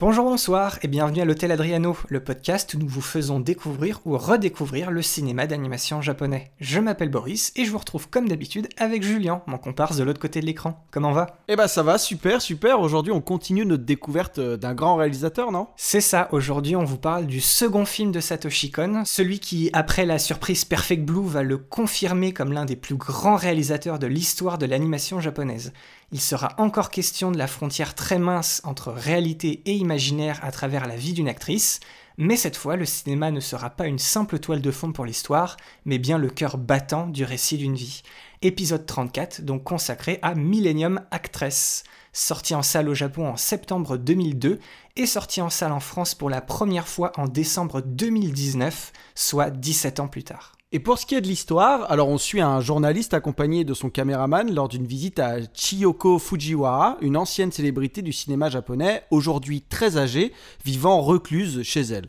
Bonjour, bonsoir et bienvenue à l'Hôtel Adriano, le podcast où nous vous faisons découvrir ou redécouvrir le cinéma d'animation japonais. Je m'appelle Boris et je vous retrouve comme d'habitude avec Julien, mon comparse de l'autre côté de l'écran. Comment va? Eh bah ça va, super, super. Aujourd'hui, on continue notre découverte euh, d'un grand réalisateur, non? C'est ça, aujourd'hui on vous parle du second film de Satoshi Kon, celui qui, après la surprise Perfect Blue, va le confirmer comme l'un des plus grands réalisateurs de l'histoire de l'animation japonaise. Il sera encore question de la frontière très mince entre réalité et imaginaire à travers la vie d'une actrice, mais cette fois le cinéma ne sera pas une simple toile de fond pour l'histoire, mais bien le cœur battant du récit d'une vie. Épisode 34, donc consacré à Millennium Actress, sorti en salle au Japon en septembre 2002 et sorti en salle en France pour la première fois en décembre 2019, soit 17 ans plus tard. Et pour ce qui est de l'histoire, alors on suit un journaliste accompagné de son caméraman lors d'une visite à Chiyoko Fujiwara, une ancienne célébrité du cinéma japonais, aujourd'hui très âgée, vivant recluse chez elle.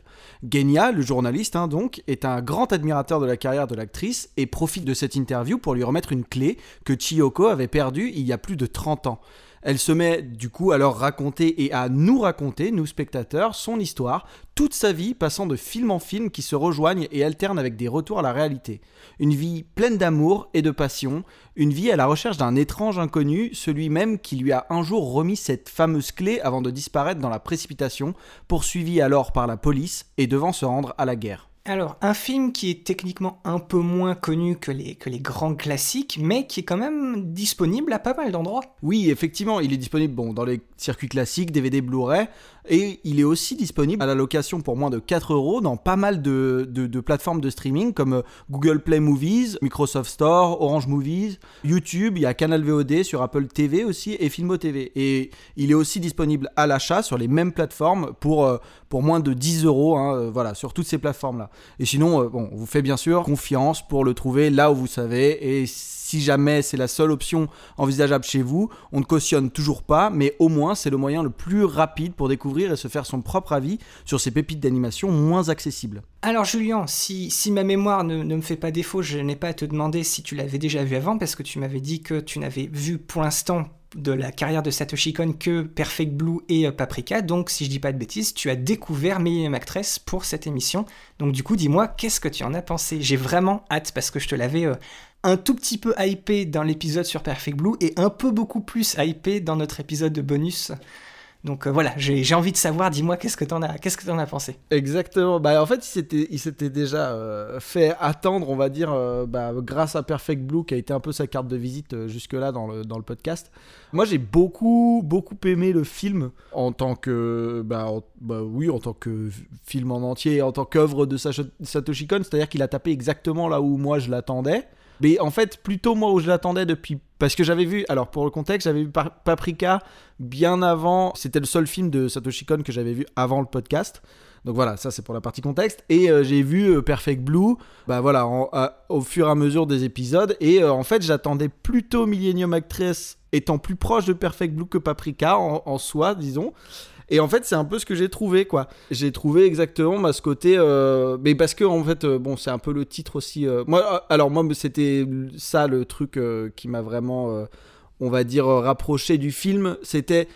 Genya, le journaliste hein, donc, est un grand admirateur de la carrière de l'actrice et profite de cette interview pour lui remettre une clé que Chiyoko avait perdue il y a plus de 30 ans. Elle se met du coup à leur raconter et à nous raconter, nous spectateurs, son histoire, toute sa vie passant de film en film qui se rejoignent et alternent avec des retours à la réalité. Une vie pleine d'amour et de passion, une vie à la recherche d'un étrange inconnu, celui même qui lui a un jour remis cette fameuse clé avant de disparaître dans la précipitation, poursuivi alors par la police et devant se rendre à la guerre. Alors, un film qui est techniquement un peu moins connu que les, grands classiques, mais qui est quand même disponible à pas mal d'endroits. Oui, effectivement, il est disponible bon, dans les circuits classiques, DVD Blu-ray, et il est aussi disponible à la location pour moins de 4 euros dans pas mal de, plateformes de streaming comme euh, Google Play Movies, Microsoft Store, Orange Movies, YouTube, il y a Canal VOD sur Apple TV aussi et Filmo TV. Et il est aussi disponible à l'achat sur les mêmes plateformes pour, euh, pour moins de 10 euros, hein, euh, voilà, sur toutes ces plateformes-là. Et sinon, bon, on vous fait bien sûr confiance pour le trouver là où vous savez. Et jamais c'est la seule option envisageable chez vous, on ne cautionne toujours pas, mais au moins c'est le moyen le plus rapide pour découvrir et se faire son propre avis sur ces pépites d'animation moins accessibles. Alors Julien, si, si ma mémoire ne, me fait pas défaut, je n'ai pas à te demander si tu l'avais déjà vu avant, parce que tu m'avais dit que tu n'avais vu pour l'instant de la carrière de Satoshi Kon que Perfect Blue et euh, Paprika. Donc, si je dis pas de bêtises, tu as découvert Millennium Actress pour cette émission. Donc, du coup, dis-moi, qu'est-ce que tu en as pensé? J'ai vraiment hâte parce que je te l'avais euh, un tout petit peu hypé dans l'épisode sur Perfect Blue et un peu beaucoup plus hypé dans notre épisode de bonus. Donc euh, voilà, j'ai envie de savoir, dis-moi, qu'est-ce que t'en as, que as pensé? Exactement. Bah, en fait, il s'était, déjà euh, fait attendre, on va dire, euh, bah, grâce à Perfect Blue, qui a été un peu sa carte de visite jusque-là dans le, podcast. Moi, j'ai beaucoup, beaucoup aimé le film en tant que, bah, bah oui, en tant que film en entier, en tant qu'œuvre de Satoshi Kon, c'est-à-dire qu'il a tapé exactement là où moi je l'attendais. Mais en fait, plutôt moi où je l'attendais depuis. Parce que j'avais vu, alors pour le contexte, j'avais vu Paprika bien avant. C'était le seul film de Satoshi Kon que j'avais vu avant le podcast. Donc voilà, ça c'est pour la partie contexte. Et euh, j'ai vu euh, Perfect Blue, bah voilà, au fur et à mesure des épisodes. Et euh, en fait, j'attendais plutôt Millennium Actress étant plus proche de Perfect Blue que Paprika en soi, disons. Et en fait, c'est un peu ce que j'ai trouvé, quoi. J'ai trouvé exactement bah, ce côté. euh, Mais parce que, en fait, euh, bon, c'est un peu le titre aussi. euh, Moi, alors, moi, c'était ça le truc qui m'a vraiment, on va dire, rapproché du film. C'était.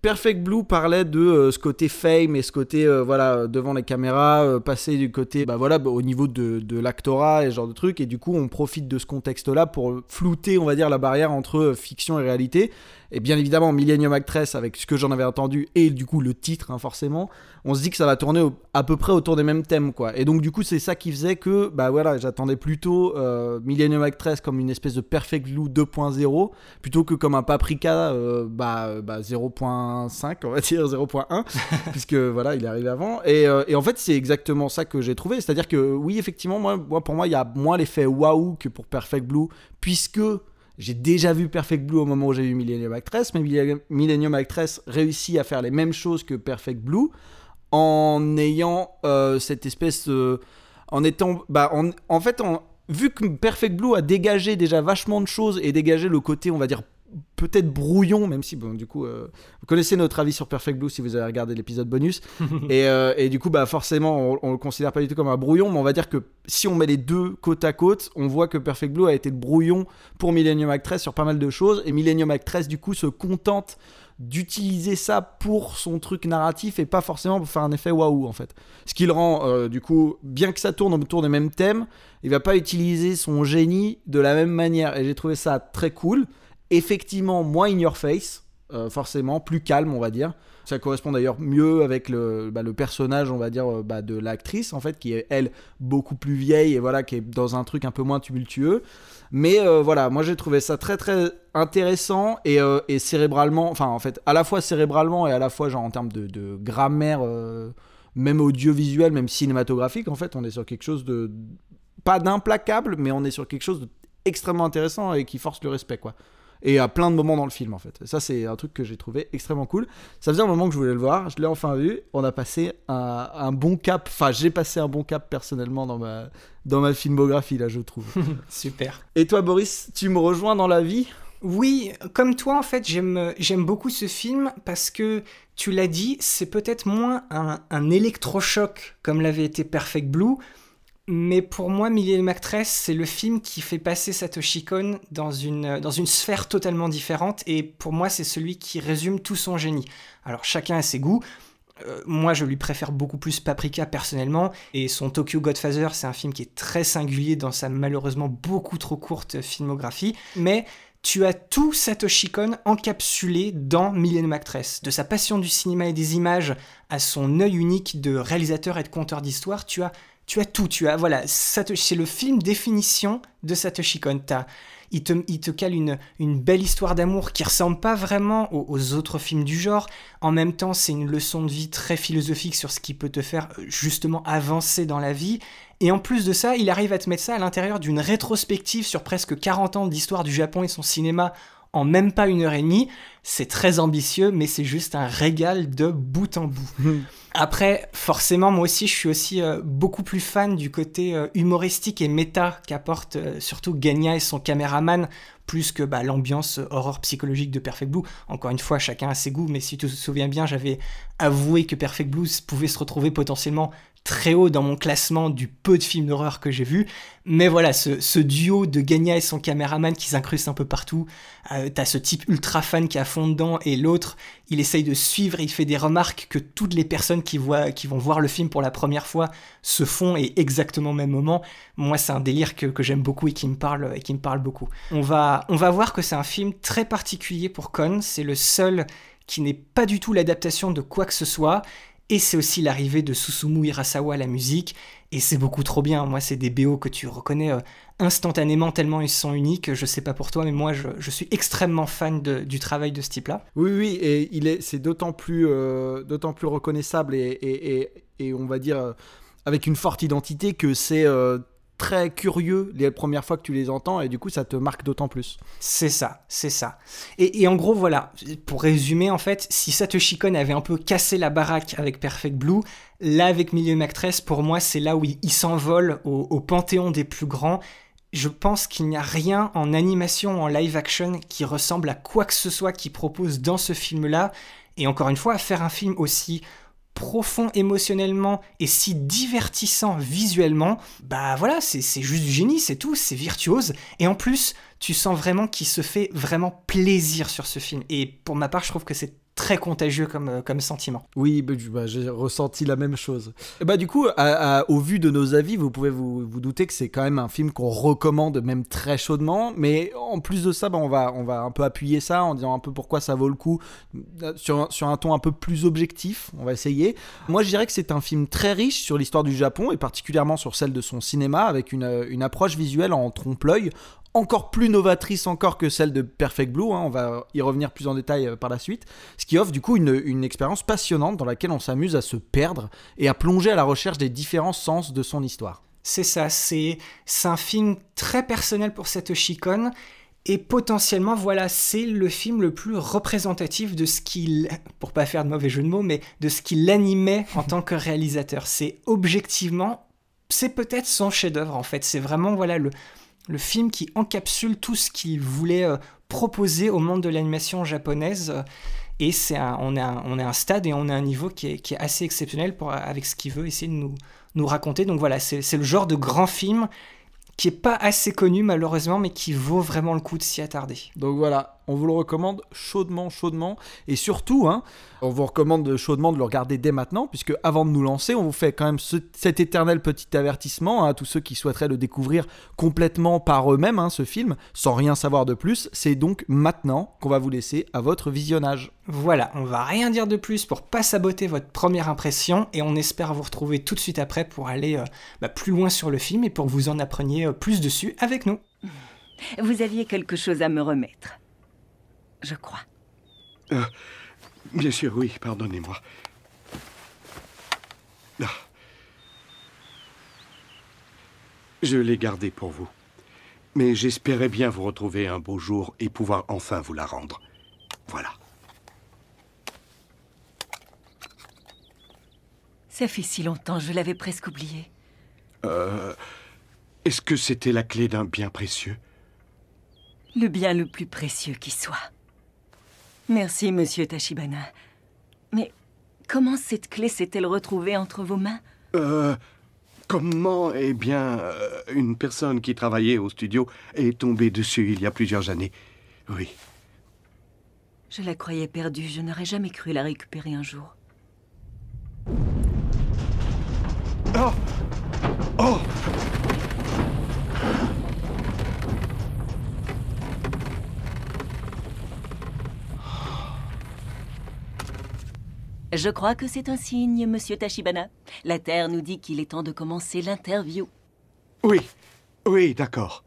Perfect Blue parlait de ce côté fame et ce côté voilà devant les caméras euh, passer du côté bah voilà bah, au niveau de, de l'actorat et ce genre de trucs et du coup on profite de ce contexte là pour flouter on va dire la barrière entre fiction et réalité et bien évidemment Millennium Actress avec ce que j'en avais entendu et du coup le titre hein, forcément on se dit que ça va tourner au- à peu près autour des mêmes thèmes quoi. Et donc du coup c'est ça qui faisait que bah voilà j'attendais plutôt euh, Millennium Actress comme une espèce de Perfect Blue 2.0 plutôt que comme un Paprika euh, bah, bah 0.5 on va dire 0.1 puisque voilà il est arrivé avant. Et, euh, et en fait c'est exactement ça que j'ai trouvé. C'est à dire que oui effectivement moi, moi pour moi il y a moins l'effet waouh que pour Perfect Blue puisque j'ai déjà vu Perfect Blue au moment où j'ai vu Millennium Actress, mais Millennium Actress réussit à faire les mêmes choses que Perfect Blue en ayant euh, cette espèce en étant bah en, fait vu que Perfect Blue a dégagé déjà vachement de choses et dégagé le côté on va dire peut-être brouillon, même si, bon, du coup, euh, vous connaissez notre avis sur Perfect Blue si vous avez regardé l'épisode bonus. et, euh, et, du coup, bah, forcément, on, on, le considère pas du tout comme un brouillon, mais on va dire que si on met les deux côte à côte, on voit que Perfect Blue a été le brouillon pour Millennium Actress sur pas mal de choses. Et Millennium Actress, du coup, se contente d'utiliser ça pour son truc narratif et pas forcément pour faire un effet waouh en fait. Ce qui le rend euh, du coup, bien que ça tourne autour des mêmes thèmes, il va pas utiliser son génie de la même manière et j'ai trouvé ça très cool effectivement moins in your face, euh, forcément, plus calme, on va dire. Ça correspond d'ailleurs mieux avec le, bah, personnage, on va dire, euh, bah, de l'actrice, en fait, qui est, elle, beaucoup plus vieille et voilà, qui est dans un truc un peu moins tumultueux. Mais euh, voilà, moi j'ai trouvé ça très très intéressant et, et, cérébralement, enfin en fait, à la fois cérébralement et à la fois genre en termes de, de grammaire, même audiovisuel, même cinématographique, en fait, on est sur quelque chose de. pas d'implacable, mais on est sur quelque chose d'extrêmement intéressant et qui force le respect, quoi et à plein de moments dans le film en fait. Ça c'est un truc que j'ai trouvé extrêmement cool. Ça faisait un moment que je voulais le voir, je l'ai enfin vu. On a passé un, bon cap, enfin j'ai passé un bon cap personnellement dans ma, dans ma filmographie là je trouve. Super. Et toi Boris, tu me rejoins dans la vie? Oui, comme toi en fait, j'aime j'aime beaucoup ce film parce que tu l'as dit, c'est peut-être moins un, un électrochoc comme l'avait été Perfect Blue, mais pour moi, Millennium Actress, c'est le film qui fait passer Satoshi Kon dans une, dans une sphère totalement différente. Et pour moi, c'est celui qui résume tout son génie. Alors, chacun a ses goûts. Euh, moi, je lui préfère beaucoup plus Paprika personnellement. Et son Tokyo Godfather, c'est un film qui est très singulier dans sa malheureusement beaucoup trop courte filmographie. Mais tu as tout Satoshi Kon encapsulé dans Millennium Actress. De sa passion du cinéma et des images à son œil unique de réalisateur et de conteur d'histoire, tu as tu as tout, tu as, voilà, c'est le film définition de Satoshi Kon. Il te, il te cale une, une belle histoire d'amour qui ressemble pas vraiment aux, autres films du genre. En même temps, c'est une leçon de vie très philosophique sur ce qui peut te faire euh, justement avancer dans la vie. Et en plus de ça, il arrive à te mettre ça à l'intérieur d'une rétrospective sur presque 40 ans d'histoire du Japon et son cinéma en même pas une heure et demie. C'est très ambitieux, mais c'est juste un régal de bout en bout. Après, forcément, moi aussi, je suis aussi euh, beaucoup plus fan du côté euh, humoristique et méta qu'apporte euh, surtout Ganya et son caméraman, plus que bah, l'ambiance horreur psychologique de Perfect Blue. Encore une fois, chacun a ses goûts, mais si tu te souviens bien, j'avais avoué que Perfect Blue pouvait se retrouver potentiellement très haut dans mon classement du peu de films d'horreur que j'ai vu. Mais voilà, ce, duo de Gagna et son caméraman qui s'incruste un peu partout. Euh, t'as ce type ultra fan qui est à fond dedans et l'autre, il essaye de suivre, il fait des remarques que toutes les personnes qui, voient, qui vont voir le film pour la première fois se font et exactement au même moment. Moi, c'est un délire que, j'aime beaucoup et qui me parle et qui me parle beaucoup. On va, on va voir que c'est un film très particulier pour Con. C'est le seul qui n'est pas du tout l'adaptation de quoi que ce soit et c'est aussi l'arrivée de Susumu Hirasawa à la musique, et c'est beaucoup trop bien. Moi, c'est des BO que tu reconnais euh, instantanément tellement ils sont uniques. Je sais pas pour toi, mais moi, je, suis extrêmement fan du travail de ce type-là. Oui, oui, et c'est d'autant plus, euh, d'autant plus reconnaissable et, on va dire euh, avec une forte identité que c'est très curieux les premières fois que tu les entends et du coup ça te marque d'autant plus. C'est ça, c'est ça. Et, en gros voilà, pour résumer en fait, si Satoshi Kon avait un peu cassé la baraque avec Perfect Blue, là avec Million Actress pour moi c'est là où il, s'envole au, panthéon des plus grands. Je pense qu'il n'y a rien en animation, en live action qui ressemble à quoi que ce soit qu'il propose dans ce film-là. Et encore une fois, faire un film aussi profond émotionnellement et si divertissant visuellement, bah voilà, c'est juste du génie, c'est tout, c'est virtuose. Et en plus, tu sens vraiment qu'il se fait vraiment plaisir sur ce film. Et pour ma part, je trouve que c'est très contagieux comme, euh, comme sentiment. Oui, bah, bah, j'ai ressenti la même chose. Et bah, du coup, au vu de nos avis, vous pouvez vous, vous douter que c'est quand même un film qu'on recommande même très chaudement. Mais en plus de ça, bah, on, va, on va un peu appuyer ça en disant un peu pourquoi ça vaut le coup euh, sur, sur un ton un peu plus objectif. On va essayer. Moi, je dirais que c'est un film très riche sur l'histoire du Japon et particulièrement sur celle de son cinéma avec une, une approche visuelle en trompe-l'œil encore plus novatrice encore que celle de Perfect Blue, hein, on va y revenir plus en détail euh, par la suite, ce qui offre du coup une, expérience passionnante dans laquelle on s'amuse à se perdre et à plonger à la recherche des différents sens de son histoire. C'est ça, c'est un film très personnel pour cette Kon Et potentiellement, voilà, c'est le film le plus représentatif de ce qu'il, pour pas faire de mauvais jeu de mots, mais de ce qu'il animait en tant que réalisateur. C'est objectivement, c'est peut-être son chef-d'œuvre en fait. C'est vraiment voilà le, le film qui encapsule tout ce qu'il voulait euh, proposer au monde de l'animation japonaise. Et c'est on, est un, un stade et on est un niveau qui est, assez exceptionnel avec ce qu'il veut essayer de nous, nous raconter. Donc voilà, c'est le genre de grand film qui est pas assez connu malheureusement, mais qui vaut vraiment le coup de s'y attarder. Donc voilà, on vous le recommande chaudement, chaudement, et surtout, hein, on vous recommande chaudement de le regarder dès maintenant, puisque avant de nous lancer, on vous fait quand même cet éternel petit avertissement hein, à tous ceux qui souhaiteraient le découvrir complètement par eux-mêmes, hein, ce film, sans rien savoir de plus. C'est donc maintenant qu'on va vous laisser à votre visionnage. Voilà, on va rien dire de plus pour pas saboter votre première impression, et on espère vous retrouver tout de suite après pour aller euh, bah, plus loin sur le film et pour que vous en appreniez euh, plus dessus avec nous. Vous aviez quelque chose à me remettre, je crois. Euh, Bien sûr, oui, pardonnez-moi. Ah. Je l'ai gardée pour vous. Mais j'espérais bien vous retrouver un beau jour et pouvoir enfin vous la rendre. Voilà. Ça fait si longtemps, je l'avais presque oublié. Euh, Est-ce que c'était la clé d'un bien précieux? Le bien le plus précieux qui soit. Merci, monsieur Tachibana. Mais comment cette clé s'est-elle retrouvée entre vos mains? Euh. Comment Eh bien, euh, une personne qui travaillait au studio est tombée dessus il y a plusieurs années? Oui. Je la croyais perdue. Je n'aurais jamais cru la récupérer un jour. Oh Oh Je crois que c'est un signe, monsieur Tachibana. La Terre nous dit qu'il est temps de commencer l'interview. Oui. Oui, d'accord.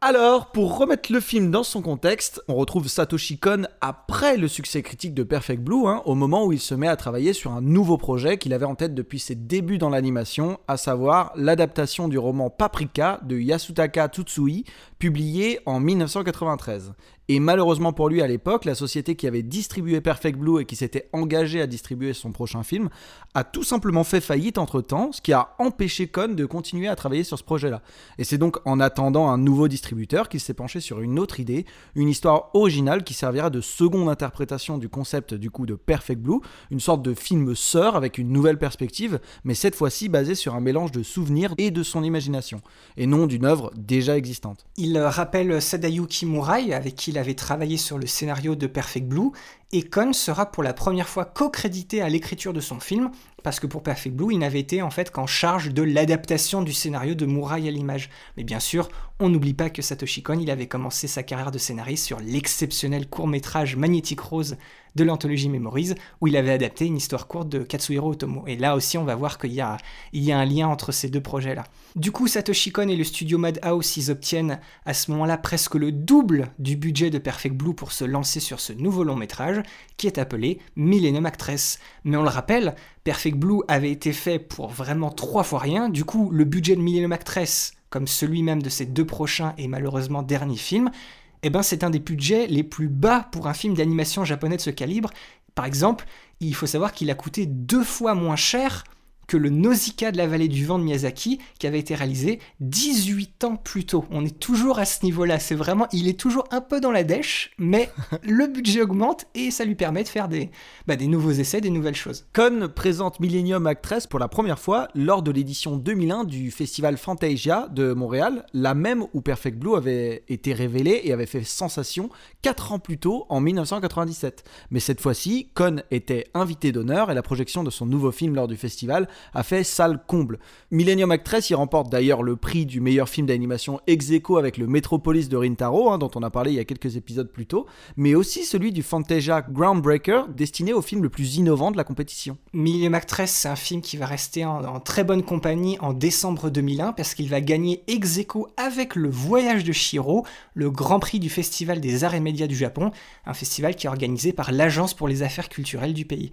Alors, pour remettre le film dans son contexte, on retrouve Satoshi Kon après le succès critique de Perfect Blue, hein, au moment où il se met à travailler sur un nouveau projet qu'il avait en tête depuis ses débuts dans l'animation, à savoir l'adaptation du roman Paprika de Yasutaka Tsutsui, publié en 1993. Et malheureusement pour lui à l'époque, la société qui avait distribué Perfect Blue et qui s'était engagée à distribuer son prochain film a tout simplement fait faillite entre temps, ce qui a empêché Kon de continuer à travailler sur ce projet-là. Et c'est donc en attendant un nouveau distributeur qu'il s'est penché sur une autre idée, une histoire originale qui servira de seconde interprétation du concept du coup de Perfect Blue, une sorte de film sœur avec une nouvelle perspective, mais cette fois-ci basée sur un mélange de souvenirs et de son imagination, et non d'une œuvre déjà existante. Rappelle Sadayuki Murai, avec qui il avait travaillé sur le scénario de Perfect Blue, et Kon sera pour la première fois co-crédité à l'écriture de son film, parce que pour Perfect Blue, il n'avait été en fait qu'en charge de l'adaptation du scénario de Murai à l'image. Mais bien sûr, on n'oublie pas que Satoshi Kon, il avait commencé sa carrière de scénariste sur l'exceptionnel court-métrage Magnétique Rose de l'anthologie Memories, où il avait adapté une histoire courte de Katsuhiro Otomo. Et là aussi, on va voir qu'il y a, il y a un lien entre ces deux projets-là. Du coup, Satoshi Kon et le studio Madhouse, ils obtiennent à ce moment-là presque le double du budget de Perfect Blue pour se lancer sur ce nouveau long métrage, qui est appelé Millennium Actress. Mais on le rappelle, Perfect Blue avait été fait pour vraiment trois fois rien, du coup, le budget de Millennium Actress, comme celui même de ses deux prochains et malheureusement derniers films, eh ben c'est un des budgets les plus bas pour un film d'animation japonais de ce calibre. Par exemple, il faut savoir qu'il a coûté deux fois moins cher que le Nausicaa de la vallée du vent de Miyazaki, qui avait été réalisé 18 ans plus tôt. On est toujours à ce niveau-là. C'est vraiment, il est toujours un peu dans la dèche, mais le budget augmente et ça lui permet de faire des, bah, des nouveaux essais, des nouvelles choses. Con présente Millennium Actress pour la première fois lors de l'édition 2001 du festival Fantasia de Montréal, la même où Perfect Blue avait été révélé et avait fait sensation 4 ans plus tôt en 1997. Mais cette fois-ci, Con était invité d'honneur et la projection de son nouveau film lors du festival a fait salle comble. Millennium Actress y remporte d'ailleurs le prix du meilleur film d'animation ex aequo avec le Metropolis de Rintaro, hein, dont on a parlé il y a quelques épisodes plus tôt, mais aussi celui du Fantasia Groundbreaker, destiné au film le plus innovant de la compétition. Millennium Actress, c'est un film qui va rester en, en très bonne compagnie en décembre 2001 parce qu'il va gagner ex aequo avec Le Voyage de Shiro, le grand prix du Festival des Arts et Médias du Japon, un festival qui est organisé par l'Agence pour les affaires culturelles du pays.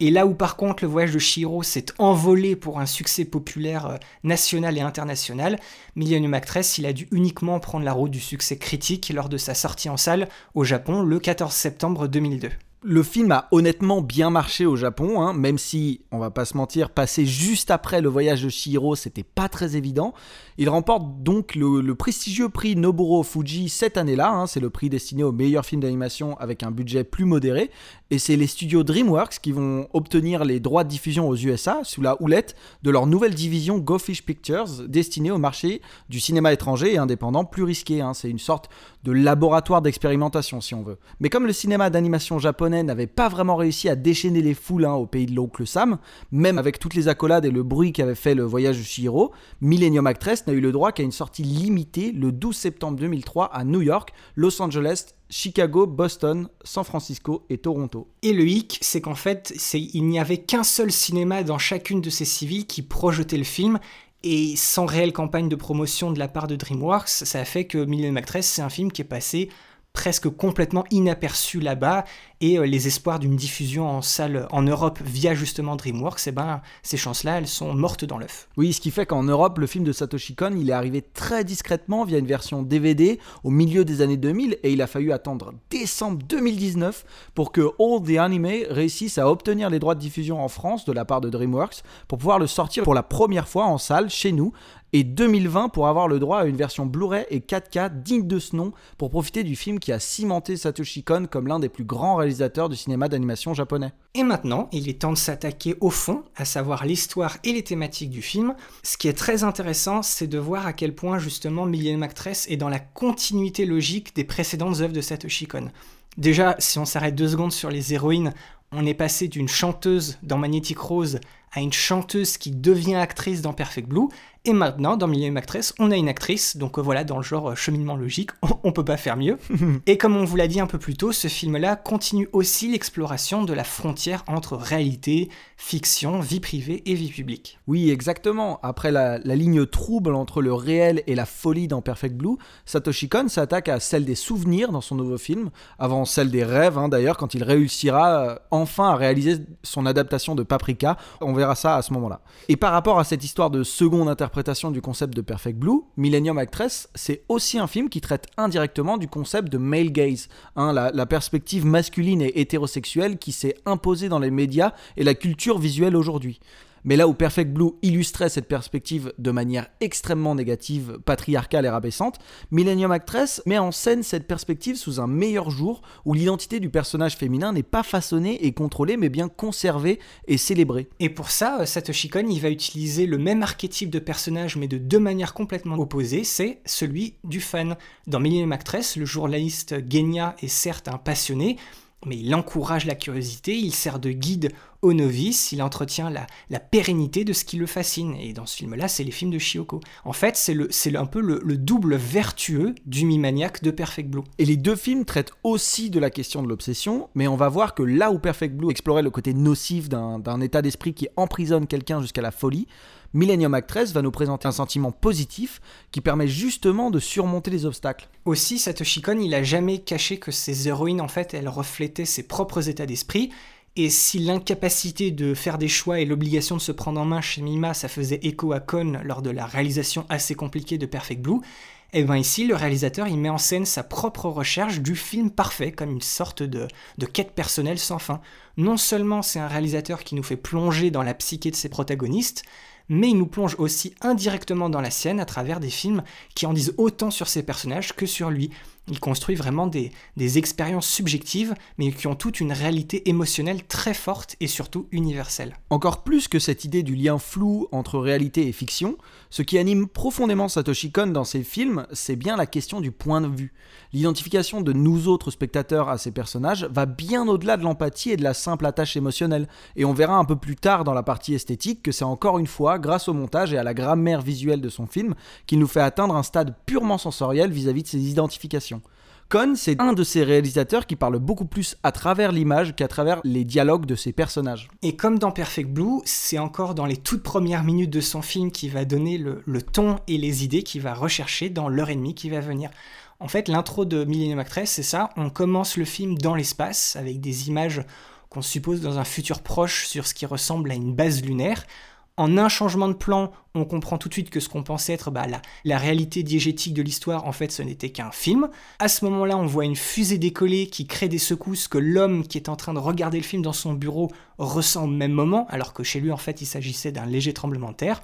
Et là où par contre le voyage de Shiro s'est envolé pour un succès populaire euh, national et international, Millennium Actress, il a dû uniquement prendre la route du succès critique lors de sa sortie en salle au Japon le 14 septembre 2002. Le film a honnêtement bien marché au Japon, hein, même si, on va pas se mentir, passer juste après le voyage de Shihiro, c'était pas très évident. Il remporte donc le, prestigieux prix Noburo Fuji cette année-là, hein, c'est le prix destiné aux meilleurs films d'animation avec un budget plus modéré, et c'est les studios DreamWorks qui vont obtenir les droits de diffusion aux USA sous la houlette de leur nouvelle division Go Fish Pictures, destinée au marché du cinéma étranger et indépendant plus risqué. Hein. C'est une sorte de laboratoire d'expérimentation si on veut. Mais comme le cinéma d'animation japonais n'avait pas vraiment réussi à déchaîner les foules hein, au pays de l'oncle Sam, même avec toutes les accolades et le bruit qu'avait fait le voyage de Shihiro, Millennium Actress n'a eu le droit qu'à une sortie limitée le 12 septembre 2003 à New York, Los Angeles, Chicago, Boston, San Francisco et Toronto. Et le hic, c'est qu'en fait, il n'y avait qu'un seul cinéma dans chacune de ces civils qui projetait le film, et sans réelle campagne de promotion de la part de DreamWorks, ça a fait que Millennium Actress, c'est un film qui est passé presque complètement inaperçu là-bas et euh, les espoirs d'une diffusion en salle en Europe via justement DreamWorks, eh ben, ces chances-là, elles sont mortes dans l'œuf. Oui, ce qui fait qu'en Europe, le film de Satoshi Kon, il est arrivé très discrètement via une version DVD au milieu des années 2000 et il a fallu attendre décembre 2019 pour que All the Anime réussisse à obtenir les droits de diffusion en France de la part de DreamWorks pour pouvoir le sortir pour la première fois en salle chez nous et 2020 pour avoir le droit à une version Blu-ray et 4K digne de ce nom pour profiter du film qui a cimenté Satoshi Kon comme l'un des plus grands réalisateurs du cinéma d'animation japonais. Et maintenant, il est temps de s'attaquer au fond, à savoir l'histoire et les thématiques du film. Ce qui est très intéressant, c'est de voir à quel point justement Millennium Actress est dans la continuité logique des précédentes œuvres de Satoshi Kon. Déjà, si on s'arrête deux secondes sur les héroïnes, on est passé d'une chanteuse dans Magnetic Rose à une chanteuse qui devient actrice dans Perfect Blue, et maintenant, dans Millennium Actress, on a une actrice, donc euh, voilà, dans le genre euh, cheminement logique, on, peut pas faire mieux. et comme on vous l'a dit un peu plus tôt, ce film-là continue aussi l'exploration de la frontière entre réalité, fiction, vie privée et vie publique. Oui, exactement. Après la, ligne trouble entre le réel et la folie dans Perfect Blue, Satoshi Kon s'attaque à celle des souvenirs dans son nouveau film, avant celle des rêves, hein, d'ailleurs, quand il réussira euh, enfin à réaliser son adaptation de Paprika. On verra ça à ce moment-là. Et par rapport à cette histoire de seconde interprétation, du concept de Perfect Blue, Millennium Actress, c'est aussi un film qui traite indirectement du concept de male gaze, hein, la, perspective masculine et hétérosexuelle qui s'est imposée dans les médias et la culture visuelle aujourd'hui. Mais là où Perfect Blue illustrait cette perspective de manière extrêmement négative, patriarcale et rabaissante, Millennium Actress met en scène cette perspective sous un meilleur jour où l'identité du personnage féminin n'est pas façonnée et contrôlée mais bien conservée et célébrée. Et pour ça, euh, Satoshi Kon, il va utiliser le même archétype de personnage mais de deux manières complètement opposées, c'est celui du fan. Dans Millennium Actress, le journaliste Genya est certes un passionné, mais il encourage la curiosité, il sert de guide aux novices, il entretient la, pérennité de ce qui le fascine. Et dans ce film-là, c'est les films de Shioko. En fait, c'est un peu le, double vertueux du mi-maniaque de Perfect Blue. Et les deux films traitent aussi de la question de l'obsession, mais on va voir que là où Perfect Blue explorait le côté nocif d'un état d'esprit qui emprisonne quelqu'un jusqu'à la folie, Millennium Actress va nous présenter un sentiment positif qui permet justement de surmonter les obstacles. Aussi, Satoshi Kon, il a jamais caché que ses héroïnes, en fait, elles reflétaient ses propres états d'esprit. Et si l'incapacité de faire des choix et l'obligation de se prendre en main chez Mima, ça faisait écho à Kon lors de la réalisation assez compliquée de Perfect Blue, et eh bien ici, le réalisateur, il met en scène sa propre recherche du film parfait, comme une sorte de, de quête personnelle sans fin. Non seulement c'est un réalisateur qui nous fait plonger dans la psyché de ses protagonistes, mais il nous plonge aussi indirectement dans la sienne à travers des films qui en disent autant sur ses personnages que sur lui. Il construit vraiment des, expériences subjectives, mais qui ont toute une réalité émotionnelle très forte et surtout universelle. Encore plus que cette idée du lien flou entre réalité et fiction, ce qui anime profondément Satoshi Kon dans ses films, c'est bien la question du point de vue. L'identification de nous autres spectateurs à ces personnages va bien au-delà de l'empathie et de la simple attache émotionnelle, et on verra un peu plus tard dans la partie esthétique que c'est encore une fois grâce au montage et à la grammaire visuelle de son film qu'il nous fait atteindre un stade purement sensoriel vis à -vis de ses identifications. Con, c'est un de ces réalisateurs qui parle beaucoup plus à travers l'image qu'à travers les dialogues de ses personnages. Et comme dans Perfect Blue, c'est encore dans les toutes premières minutes de son film qui va donner le, ton et les idées qu'il va rechercher dans l'heure et demie qui va venir. En fait, l'intro de Millennium Actress, c'est ça, on commence le film dans l'espace avec des images qu'on suppose dans un futur proche sur ce qui ressemble à une base lunaire. En un changement de plan, on comprend tout de suite que ce qu'on pensait être bah, la, réalité diégétique de l'histoire, en fait, ce n'était qu'un film. À ce moment-là, on voit une fusée décoller qui crée des secousses que l'homme qui est en train de regarder le film dans son bureau ressent au même moment, alors que chez lui, en fait, il s'agissait d'un léger tremblement de terre.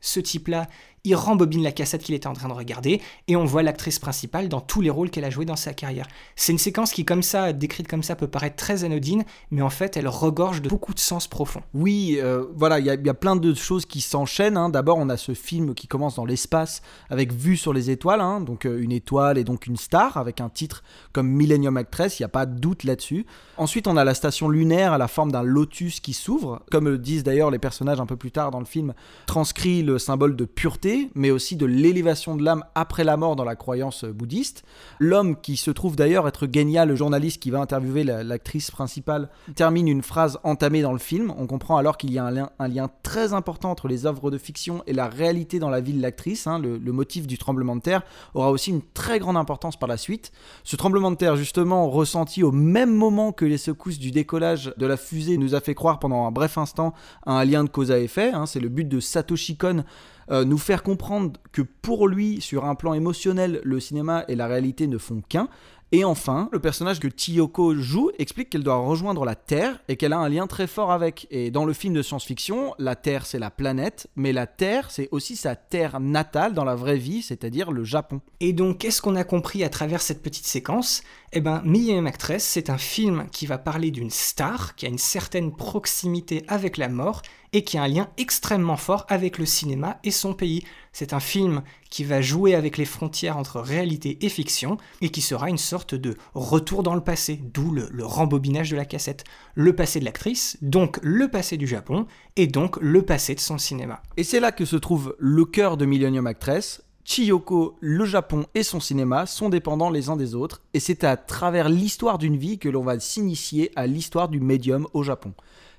Ce type-là, il rembobine la cassette qu'il était en train de regarder, et on voit l'actrice principale dans tous les rôles qu'elle a joués dans sa carrière. C'est une séquence qui, comme ça, décrite comme ça, peut paraître très anodine, mais en fait, elle regorge de beaucoup de sens profonds. Oui, euh, voilà, il y, y, a plein de choses qui s'enchaînent. Hein. D'abord, on a ce film qui commence dans l'espace, avec vue sur les étoiles, hein. donc euh, une étoile et donc une star, avec un titre comme Millennium Actress, il n'y a pas de doute là-dessus. Ensuite, on a la station lunaire à la forme d'un lotus qui s'ouvre, comme le disent d'ailleurs les personnages un peu plus tard dans le film, transcrit le symbole de pureté mais aussi de l'élévation de l'âme après la mort dans la croyance bouddhiste. L'homme qui se trouve d'ailleurs être génial, le journaliste qui va interviewer l'actrice principale, termine une phrase entamée dans le film. On comprend alors qu'il y a un lien, très important entre les œuvres de fiction et la réalité dans la vie de l'actrice. Hein. Le, le motif du tremblement de terre aura aussi une très grande importance par la suite. Ce tremblement de terre, justement, ressenti au même moment que les secousses du décollage de la fusée, nous a fait croire pendant un bref instant à un lien de cause à effet. Hein. C'est le but de Satoshi Kon euh, nous faire comprendre que pour lui, sur un plan émotionnel, le cinéma et la réalité ne font qu'un. Et enfin, le personnage que Chiyoko joue explique qu'elle doit rejoindre la Terre et qu'elle a un lien très fort avec. Et dans le film de science-fiction, la Terre c'est la planète, mais la Terre c'est aussi sa terre natale dans la vraie vie, c'est-à-dire le Japon. Et donc, qu'est-ce qu'on a compris à travers cette petite séquence? Eh ben, Millième Actress, c'est un film qui va parler d'une star qui a une certaine proximité avec la mort et qui a un lien extrêmement fort avec le cinéma et son pays. C'est un film qui va jouer avec les frontières entre réalité et fiction et qui sera une sorte de retour dans le passé, d'où le, rembobinage de la cassette. Le passé de l'actrice, donc le passé du Japon, et donc le passé de son cinéma. Et c'est là que se trouve le cœur de Millennium Actress. Chiyoko, le Japon et son cinéma sont dépendants les uns des autres, et c'est à travers l'histoire d'une vie que l'on va s'initier à l'histoire du médium au Japon.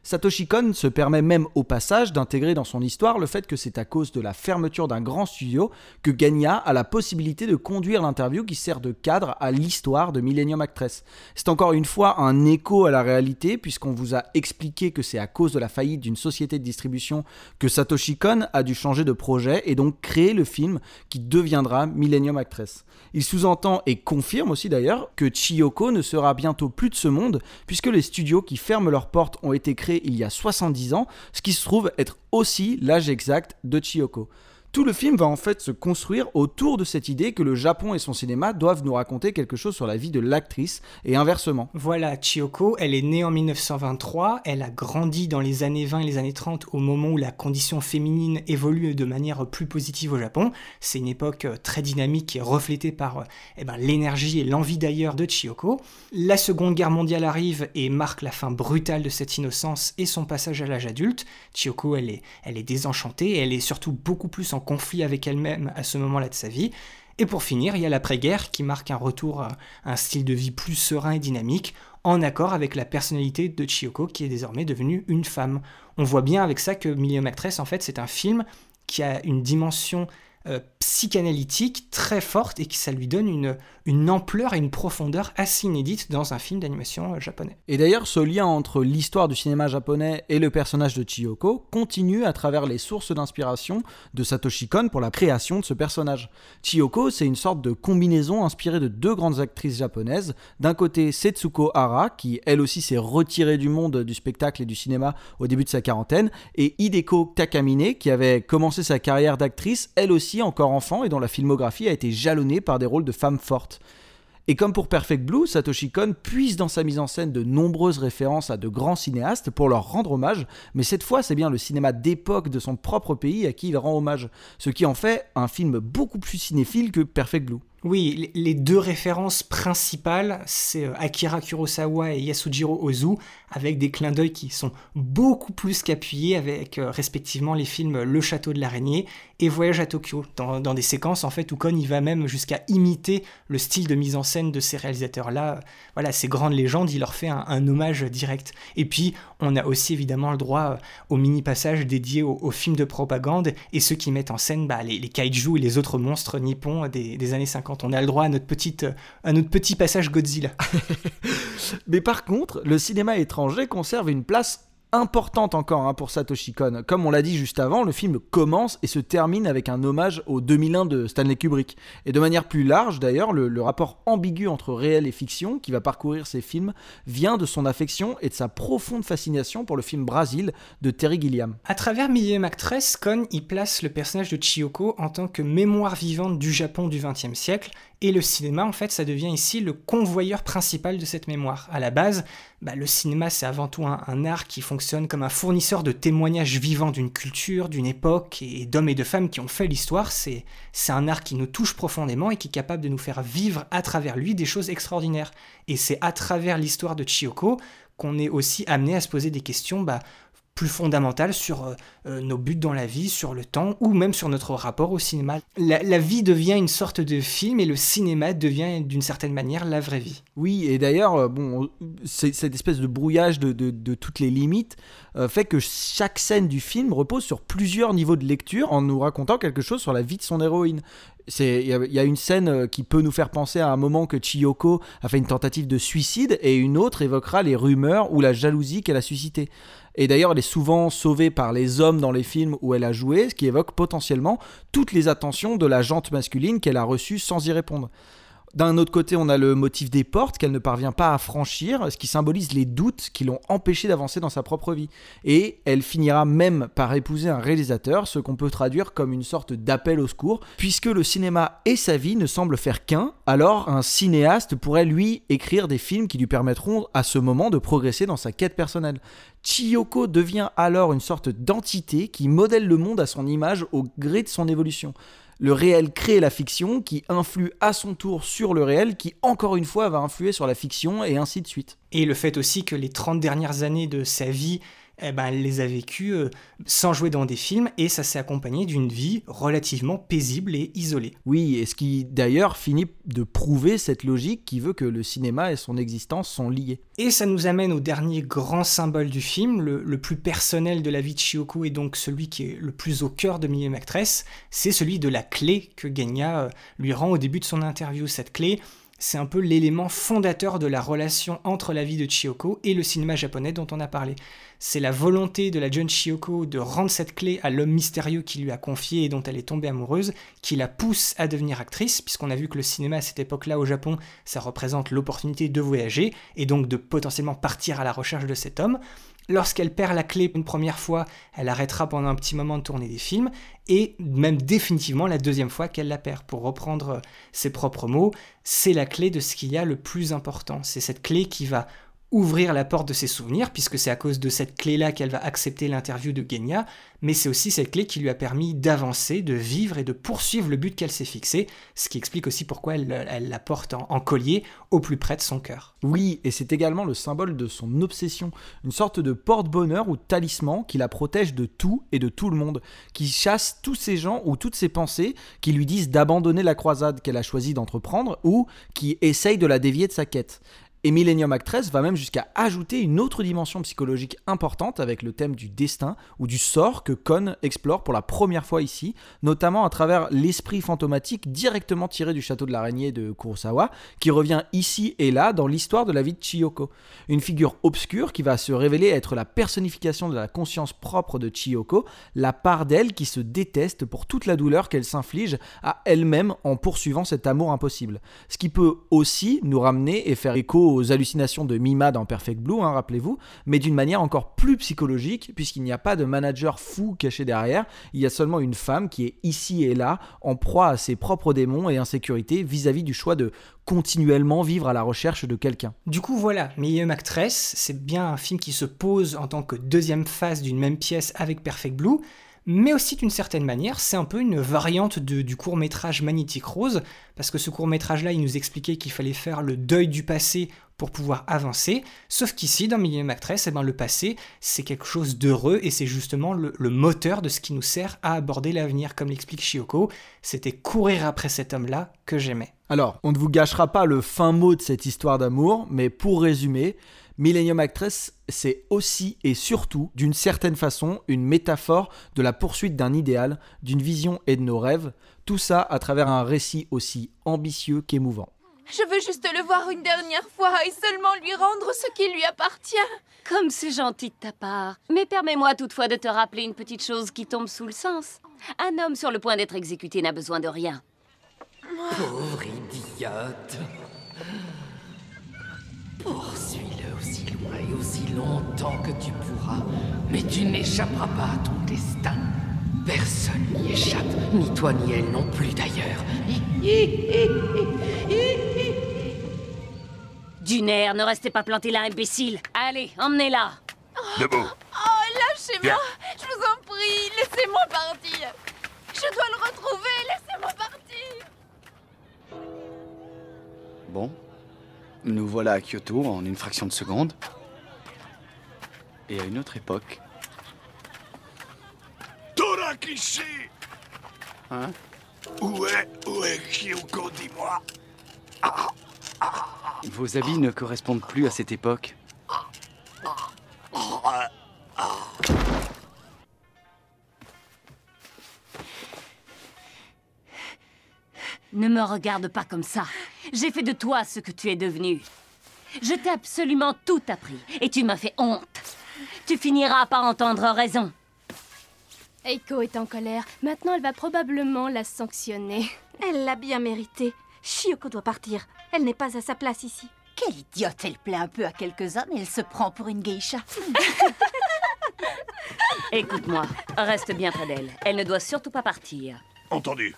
Satoshi Kon se permet même au passage d'intégrer dans son histoire le fait que c'est à cause de la fermeture d'un grand studio que Ganya a la possibilité de conduire l'interview qui sert de cadre à l'histoire de Millennium Actress. C'est encore une fois un écho à la réalité puisqu'on vous a expliqué que c'est à cause de la faillite d'une société de distribution que Satoshi Kon a dû changer de projet et donc créer le film qui deviendra Millennium Actress. Il sous-entend et confirme aussi d'ailleurs que Chiyoko ne sera bientôt plus de ce monde puisque les studios qui ferment leurs portes ont été créés il y a 70 ans, ce qui se trouve être aussi l'âge exact de Chiyoko. Tout le film va en fait se construire autour de cette idée que le Japon et son cinéma doivent nous raconter quelque chose sur la vie de l'actrice et inversement. Voilà, Chiyoko, elle est née en 1923, elle a grandi dans les années 20 et les années 30 au moment où la condition féminine évolue de manière plus positive au Japon. C'est une époque euh, très dynamique et reflétée par euh, eh ben, l'énergie et l'envie d'ailleurs de Chiyoko. La Seconde Guerre mondiale arrive et marque la fin brutale de cette innocence et son passage à l'âge adulte. Chiyoko, elle est, elle est désenchantée elle est surtout beaucoup plus en conflit avec elle-même à ce moment-là de sa vie. Et pour finir, il y a l'après-guerre qui marque un retour à un style de vie plus serein et dynamique, en accord avec la personnalité de Chiyoko qui est désormais devenue une femme. On voit bien avec ça que Million Actress, en fait, c'est un film qui a une dimension euh, psychanalytique très forte et qui ça lui donne une, une ampleur et une profondeur assez inédite dans un film d'animation euh, japonais. Et d'ailleurs, ce lien entre l'histoire du cinéma japonais et le personnage de Chiyoko continue à travers les sources d'inspiration de Satoshi Kon pour la création de ce personnage. Chiyoko, c'est une sorte de combinaison inspirée de deux grandes actrices japonaises. D'un côté, Setsuko Hara, qui elle aussi s'est retirée du monde du spectacle et du cinéma au début de sa quarantaine, et Hideko Takamine, qui avait commencé sa carrière d'actrice, elle aussi encore enfant et dont la filmographie a été jalonnée par des rôles de femmes fortes. Et comme pour Perfect Blue, Satoshi Kon puise dans sa mise en scène de nombreuses références à de grands cinéastes pour leur rendre hommage, mais cette fois c'est bien le cinéma d'époque de son propre pays à qui il rend hommage, ce qui en fait un film beaucoup plus cinéphile que Perfect Blue. Oui, les deux références principales, c'est euh, Akira Kurosawa et Yasujiro Ozu, avec des clins d'œil qui sont beaucoup plus qu'appuyés avec euh, respectivement les films Le Château de l'Araignée et Voyage à Tokyo, dans, des séquences en fait où Kon il va même jusqu'à imiter le style de mise en scène de ces réalisateurs-là. Voilà, ces grandes légendes, il leur fait un, hommage direct. Et puis, on a aussi évidemment le droit euh, au mini-passage dédié aux, films de propagande et ceux qui mettent en scène bah, les, kaiju et les autres monstres nippons des années 50. Quand on a le droit à notre, petite, à notre petit passage Godzilla. Mais par contre, le cinéma étranger conserve une place importante encore hein, pour Satoshi Kon. Comme on l'a dit juste avant, le film commence et se termine avec un hommage au 2001 de Stanley Kubrick. Et de manière plus large d'ailleurs, le, rapport ambigu entre réel et fiction qui va parcourir ces films vient de son affection et de sa profonde fascination pour le film Brasil de Terry Gilliam. À travers Millième Actress, Kon y place le personnage de Chiyoko en tant que mémoire vivante du Japon du XXe siècle et le cinéma, en fait, ça devient ici le convoyeur principal de cette mémoire. À la base, bah, le cinéma, c'est avant tout un, art qui fonctionne comme un fournisseur de témoignages vivants d'une culture, d'une époque et d'hommes et de femmes qui ont fait l'histoire. C'est, c'est un art qui nous touche profondément et qui est capable de nous faire vivre à travers lui des choses extraordinaires. Et c'est à travers l'histoire de Chiyoko qu'on est aussi amené à se poser des questions bah, plus fondamentales sur euh, euh, nos buts dans la vie, sur le temps ou même sur notre rapport au cinéma. La, vie devient une sorte de film et le cinéma devient d'une certaine manière la vraie vie. Oui, et d'ailleurs, euh, bon, cette espèce de brouillage de, toutes les limites fait que chaque scène du film repose sur plusieurs niveaux de lecture en nous racontant quelque chose sur la vie de son héroïne. Il y, y, a une scène qui peut nous faire penser à un moment que Chiyoko a fait une tentative de suicide et une autre évoquera les rumeurs ou la jalousie qu'elle a suscité. Et d'ailleurs, elle est souvent sauvée par les hommes dans les films où elle a joué, ce qui évoque potentiellement toutes les attentions de la jante masculine qu'elle a reçues sans y répondre. D'un autre côté, on a le motif des portes qu'elle ne parvient pas à franchir, ce qui symbolise les doutes qui l'ont empêché d'avancer dans sa propre vie. Et elle finira même par épouser un réalisateur, ce qu'on peut traduire comme une sorte d'appel au secours, puisque le cinéma et sa vie ne semblent faire qu'un, alors un cinéaste pourrait lui écrire des films qui lui permettront à ce moment de progresser dans sa quête personnelle. Chiyoko devient alors une sorte d'entité qui modèle le monde à son image au gré de son évolution le réel crée la fiction, qui influe à son tour sur le réel, qui encore une fois va influer sur la fiction, et ainsi de suite. Et le fait aussi que les 30 dernières années de sa vie eh ben, elle les a vécues euh, sans jouer dans des films et ça s'est accompagné d'une vie relativement paisible et isolée. Oui, et ce qui d'ailleurs finit de prouver cette logique qui veut que le cinéma et son existence sont liés. Et ça nous amène au dernier grand symbole du film, le, plus personnel de la vie de Chioko et donc celui qui est le plus au cœur de Millième Actress, c'est celui de la clé que Genya euh, lui rend au début de son interview. Cette clé, c'est un peu l'élément fondateur de la relation entre la vie de Chiyoko et le cinéma japonais dont on a parlé. C'est la volonté de la jeune Chiyoko de rendre cette clé à l'homme mystérieux qui lui a confié et dont elle est tombée amoureuse, qui la pousse à devenir actrice, puisqu'on a vu que le cinéma à cette époque-là au Japon, ça représente l'opportunité de voyager et donc de potentiellement partir à la recherche de cet homme. Lorsqu'elle perd la clé une première fois, elle arrêtera pendant un petit moment de tourner des films, et même définitivement la deuxième fois qu'elle la perd. Pour reprendre ses propres mots, c'est la clé de ce qu'il y a le plus important. C'est cette clé qui va ouvrir la porte de ses souvenirs, puisque c'est à cause de cette clé-là qu'elle va accepter l'interview de Genya, mais c'est aussi cette clé qui lui a permis d'avancer, de vivre et de poursuivre le but qu'elle s'est fixé, ce qui explique aussi pourquoi elle, la porte en, collier au plus près de son cœur. Oui, et c'est également le symbole de son obsession, une sorte de porte-bonheur ou talisman qui la protège de tout et de tout le monde, qui chasse tous ces gens ou toutes ces pensées qui lui disent d'abandonner la croisade qu'elle a choisi d'entreprendre ou qui essayent de la dévier de sa quête. Et Millennium Actress va même jusqu'à ajouter une autre dimension psychologique importante avec le thème du destin ou du sort que Kon explore pour la première fois ici, notamment à travers l'esprit fantomatique directement tiré du château de l'araignée de Kurosawa, qui revient ici et là dans l'histoire de la vie de Chiyoko. Une figure obscure qui va se révéler être la personnification de la conscience propre de Chiyoko, la part d'elle qui se déteste pour toute la douleur qu'elle s'inflige à elle-même en poursuivant cet amour impossible. Ce qui peut aussi nous ramener et faire écho aux hallucinations de Mima dans Perfect Blue, hein, rappelez-vous, mais d'une manière encore plus psychologique, puisqu'il n'y a pas de manager fou caché derrière, il y a seulement une femme qui est ici et là, en proie à ses propres démons et insécurités vis-à-vis du choix de continuellement vivre à la recherche de quelqu'un. Du coup, voilà, Millième Actress, c'est bien un film qui se pose en tant que deuxième phase d'une même pièce avec Perfect Blue, mais aussi d'une certaine manière, c'est un peu une variante du court métrage Magnétique Rose, parce que ce court métrage là, il nous expliquait qu'il fallait faire le deuil du passé pour pouvoir avancer, sauf qu'ici, dans Millième Actress, eh ben, le passé, c'est quelque chose d'heureux, et c'est justement le, le, moteur de ce qui nous sert à aborder l'avenir, comme l'explique Shioko, c'était courir après cet homme-là que j'aimais. Alors, on ne vous gâchera pas le fin mot de cette histoire d'amour, mais pour résumer, Millennium Actress, c'est aussi et surtout, d'une certaine façon, une métaphore de la poursuite d'un idéal, d'une vision et de nos rêves, Tout ça à travers un récit aussi ambitieux qu'émouvant. Je veux juste le voir une dernière fois et seulement lui rendre ce qui lui appartient. Comme c'est gentil de ta part. Mais permets-moi toutefois de te rappeler une petite chose qui tombe sous le sens. Un homme sur le point d'être exécuté n'a besoin de rien. Pauvre idiote. Poursuis-le et aussi longtemps que tu pourras. Mais tu n'échapperas pas à ton destin. Personne n'y échappe, ni toi ni elle non plus d'ailleurs. Dunaire, ne restez pas planté là, imbécile. Allez, emmenez-la. Debout. Oh, lâchez-moi Je vous en prie, laissez-moi partir Je dois le retrouver, laissez-moi partir Bon. Nous voilà à Kyoto en une fraction de seconde. Et à une autre époque. Torakishi Hein? Où est, où est Kyoko, dis-moi? Vos habits ne correspondent plus à cette époque. Ne me regarde pas comme ça. J'ai fait de toi ce que tu es devenu. Je t'ai absolument tout appris et tu m'as fait honte. Tu finiras par entendre raison. Eiko est en colère. Maintenant, elle va probablement la sanctionner. Elle l'a bien mérité. Shioko doit partir. Elle n'est pas à sa place ici. Quelle idiote, elle plaît un peu à quelques-uns, mais elle se prend pour une geisha. Écoute-moi, reste bien près d'elle. Elle ne doit surtout pas partir. Entendu.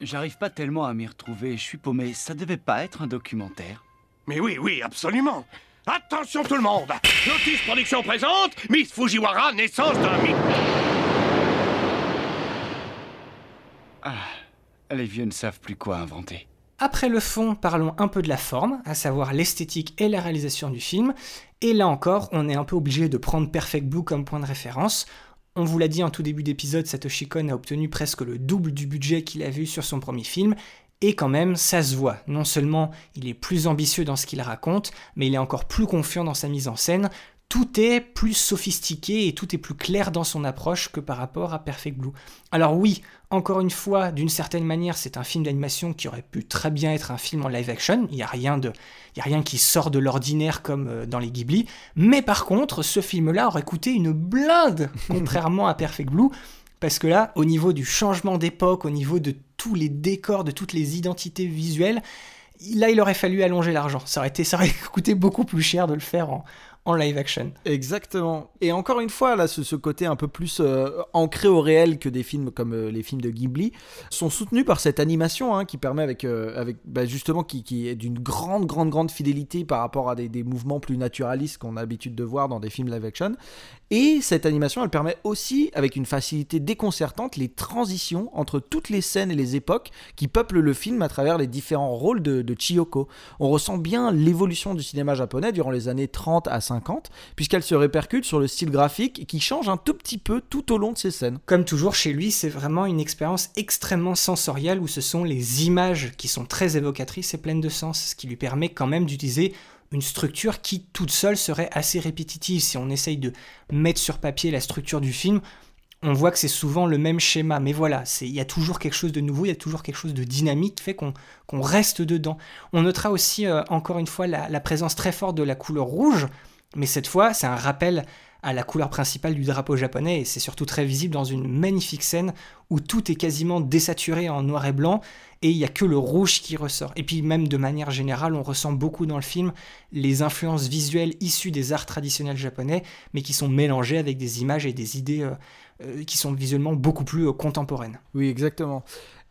J'arrive pas tellement à m'y retrouver, je suis paumé. Ça devait pas être un documentaire. Mais oui, oui, absolument. Attention tout le monde Lotus Production présente Miss Fujiwara, naissance d'un mythe. Ah, les vieux ne savent plus quoi inventer. Après le fond, parlons un peu de la forme, à savoir l'esthétique et la réalisation du film. Et là encore, on est un peu obligé de prendre Perfect Blue comme point de référence. On vous l'a dit en tout début d'épisode, Satoshi Kon a obtenu presque le double du budget qu'il a vu sur son premier film, et quand même, ça se voit. Non seulement il est plus ambitieux dans ce qu'il raconte, mais il est encore plus confiant dans sa mise en scène. Tout est plus sophistiqué et tout est plus clair dans son approche que par rapport à Perfect Blue. Alors oui, encore une fois, d'une certaine manière, c'est un film d'animation qui aurait pu très bien être un film en live action. Il n'y a, rien de, il y a rien qui sort de l'ordinaire comme euh, dans les Ghibli. Mais par contre, ce film-là aurait coûté une blinde, contrairement à Perfect Blue. Parce que là, au niveau du changement d'époque, au niveau de tous les décors, de toutes les identités visuelles, là, il aurait fallu allonger l'argent. Ça aurait, été, ça aurait coûté beaucoup plus cher de le faire en, en live action. Exactement. Et encore une fois, là, ce, ce côté un peu plus euh, ancré au réel que des films comme euh, les films de Ghibli sont soutenus par cette animation hein, qui permet avec, euh, bah, justement qui, est d'une grande, grande, grande fidélité par rapport à des, des mouvements plus naturalistes qu'on a l'habitude de voir dans des films live action. Et cette animation, elle permet aussi, avec une facilité déconcertante, les transitions entre toutes les scènes et les époques qui peuplent le film à travers les différents rôles de, de Chiyoko. On ressent bien l'évolution du cinéma japonais durant les années 30 à 50, puisqu'elle se répercute sur le style graphique qui change un tout petit peu tout au long de ces scènes. Comme toujours chez lui, c'est vraiment une expérience extrêmement sensorielle où ce sont les images qui sont très évocatrices et pleines de sens, ce qui lui permet quand même d'utiliser une structure qui toute seule serait assez répétitive. Si on essaye de mettre sur papier la structure du film, on voit que c'est souvent le même schéma. Mais voilà, il y a toujours quelque chose de nouveau, il y a toujours quelque chose de dynamique qui fait qu'on reste dedans. On notera aussi, euh, encore une fois, la présence très forte de la couleur rouge, mais cette fois, c'est un rappel à la couleur principale du drapeau japonais et c'est surtout très visible dans une magnifique scène où tout est quasiment désaturé en noir et blanc et il n'y a que le rouge qui ressort. Et puis même de manière générale, on ressent beaucoup dans le film les influences visuelles issues des arts traditionnels japonais mais qui sont mélangées avec des images et des idées euh, euh, qui sont visuellement beaucoup plus euh, contemporaines. Oui, exactement.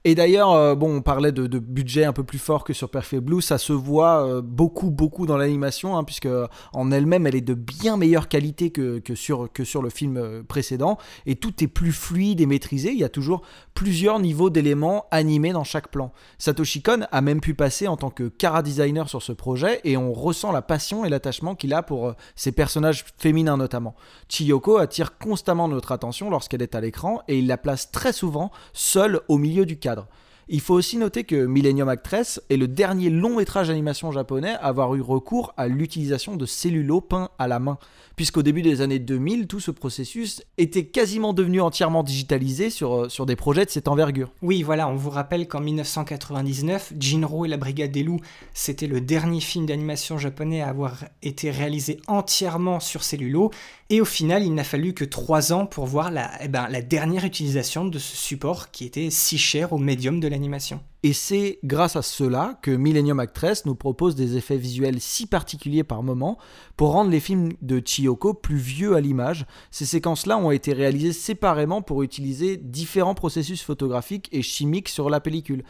Et d'ailleurs, euh, bon, on parlait de, budget un peu plus fort que sur Perfect Blue, ça se voit euh, beaucoup, beaucoup dans l'animation, hein, puisque en elle-même, elle est de bien meilleure qualité que, que, sur, que sur le film euh, précédent, et tout est plus fluide et maîtrisé. Il y a toujours plusieurs niveaux d'éléments animés dans chaque plan. Satoshi Kon a même pu passer en tant que cara designer sur ce projet, et on ressent la passion et l'attachement qu'il a pour ses personnages féminins notamment. Chiyoko attire constamment notre attention lorsqu'elle est à l'écran, et il la place très souvent seule au milieu du cadre. cadre Il faut aussi noter que Millennium Actress est le dernier long métrage d'animation japonais à avoir eu recours à l'utilisation de cellulo peints à la main, puisqu'au début des années 2000, tout ce processus était quasiment devenu entièrement digitalisé sur, euh, sur des projets de cette envergure. Oui, voilà, on vous rappelle qu'en 1999, Jinro et la Brigade des Loups, c'était le dernier film d'animation japonais à avoir été réalisé entièrement sur cellulo, et au final, il n'a fallu que trois ans pour voir la, eh ben, la dernière utilisation de ce support qui était si cher au médium de Et c'est grâce à cela que Millennium Actress nous propose des effets visuels si particuliers par moment pour rendre les films de Chiyoko plus vieux à l'image. Ces séquences-là ont été réalisées séparément pour utiliser différents processus photographiques et chimiques sur la pellicule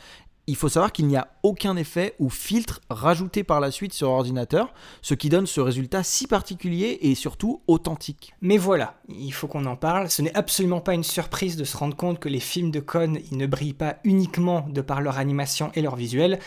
il faut savoir qu'il n'y a aucun effet ou filtre rajouté par la suite sur ordinateur, ce qui donne ce résultat si particulier et surtout authentique. Mais voilà, il faut qu'on en parle. Ce n'est absolument pas une surprise de se rendre compte que les films de Cohn, ils ne brillent pas uniquement de par leur animation et leur visuel,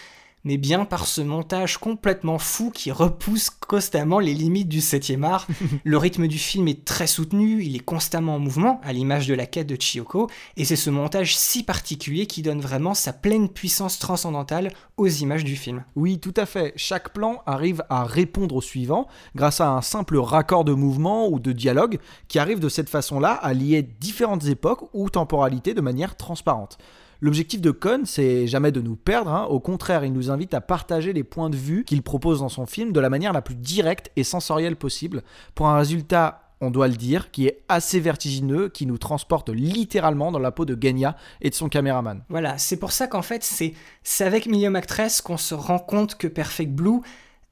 mais bien par ce montage complètement fou qui repousse constamment les limites du 7e art. le rythme du film est très soutenu, il est constamment en mouvement, à l'image de la quête de Chiyoko, et c'est ce montage si particulier qui donne vraiment sa pleine puissance transcendantale aux images du film. Oui, tout à fait. Chaque plan arrive à répondre au suivant grâce à un simple raccord de mouvement ou de dialogue qui arrive de cette façon-là à lier différentes époques ou temporalités de manière transparente. L'objectif de Cohn, c'est jamais de nous perdre, hein. au contraire, il nous invite à partager les points de vue qu'il propose dans son film de la manière la plus directe et sensorielle possible, pour un résultat on doit le dire, qui est assez vertigineux, qui nous transporte littéralement dans la peau de Genya et de son caméraman. Voilà, c'est pour ça qu'en fait, c'est avec Million Actress qu'on se rend compte que Perfect Blue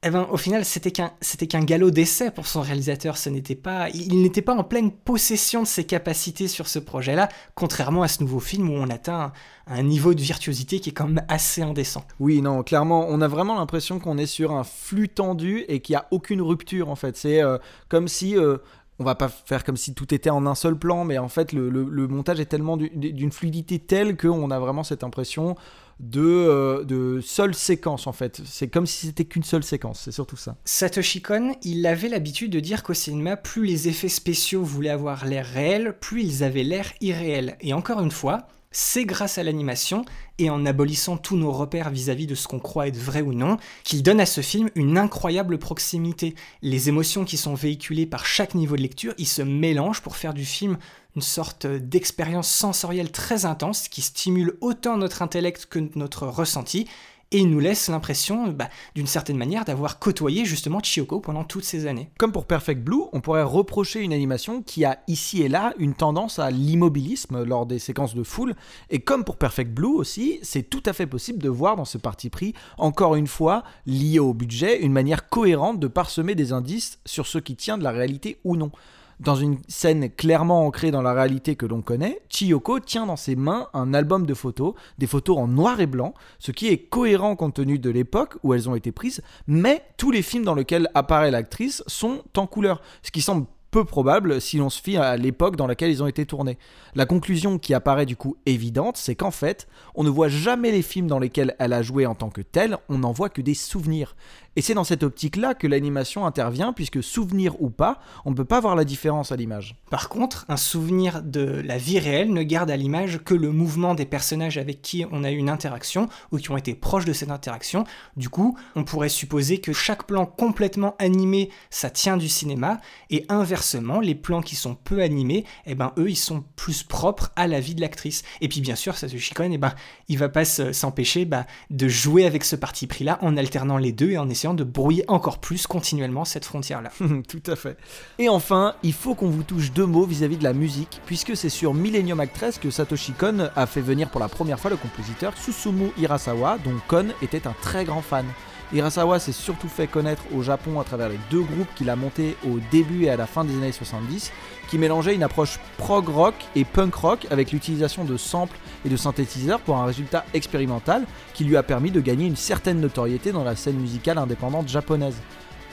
eh ben, au final, c'était qu'un, c'était galop d'essai pour son réalisateur. Ce n'était pas, il n'était pas en pleine possession de ses capacités sur ce projet-là, contrairement à ce nouveau film où on atteint un, niveau de virtuosité qui est quand même assez indécent. Oui, non, clairement, on a vraiment l'impression qu'on est sur un flux tendu et qu'il n'y a aucune rupture en fait. C'est euh, comme si euh, on va pas faire comme si tout était en un seul plan, mais en fait le, le montage est tellement d'une fluidité telle qu'on a vraiment cette impression de, euh, de seule séquence en fait. C'est comme si c'était qu'une seule séquence, c'est surtout ça. Satoshi Kon, il avait l'habitude de dire qu'au cinéma, plus les effets spéciaux voulaient avoir l'air réel, plus ils avaient l'air irréel. Et encore une fois, c'est grâce à l'animation et en abolissant tous nos repères vis-à-vis de ce qu'on croit être vrai ou non qu'il donne à ce film une incroyable proximité. Les émotions qui sont véhiculées par chaque niveau de lecture, ils se mélangent pour faire du film une sorte d'expérience sensorielle très intense qui stimule autant notre intellect que notre ressenti et nous laisse l'impression, bah, d'une certaine manière, d'avoir côtoyé justement Chiyoko pendant toutes ces années. Comme pour Perfect Blue, on pourrait reprocher une animation qui a ici et là une tendance à l'immobilisme lors des séquences de foule, et comme pour Perfect Blue aussi, c'est tout à fait possible de voir dans ce parti pris, encore une fois, lié au budget, une manière cohérente de parsemer des indices sur ce qui tient de la réalité ou non. Dans une scène clairement ancrée dans la réalité que l'on connaît, Chiyoko tient dans ses mains un album de photos, des photos en noir et blanc, ce qui est cohérent compte tenu de l'époque où elles ont été prises, mais tous les films dans lesquels apparaît l'actrice sont en couleur, ce qui semble peu probable si l'on se fie à l'époque dans laquelle ils ont été tournés. La conclusion qui apparaît du coup évidente, c'est qu'en fait, on ne voit jamais les films dans lesquels elle a joué en tant que telle, on n'en voit que des souvenirs. Et c'est dans cette optique-là que l'animation intervient, puisque souvenir ou pas, on ne peut pas voir la différence à l'image. Par contre, un souvenir de la vie réelle ne garde à l'image que le mouvement des personnages avec qui on a eu une interaction ou qui ont été proches de cette interaction. Du coup, on pourrait supposer que chaque plan complètement animé, ça tient du cinéma, et inversement, les plans qui sont peu animés, eh ben eux, ils sont plus propres à la vie de l'actrice. Et puis bien sûr, Satoshi Kon, eh ben, il va pas s'empêcher bah, de jouer avec ce parti pris-là en alternant les deux et en essayant de brouiller encore plus continuellement cette frontière-là. Tout à fait. Et enfin, il faut qu'on vous touche deux mots vis-à-vis de la musique, puisque c'est sur Millennium Actress que Satoshi Kon a fait venir pour la première fois le compositeur Susumu Hirasawa, dont Kon était un très grand fan. Hirasawa s'est surtout fait connaître au Japon à travers les deux groupes qu'il a montés au début et à la fin des années 70, qui mélangeaient une approche prog rock et punk rock avec l'utilisation de samples et de synthétiseurs pour un résultat expérimental qui lui a permis de gagner une certaine notoriété dans la scène musicale indépendante japonaise.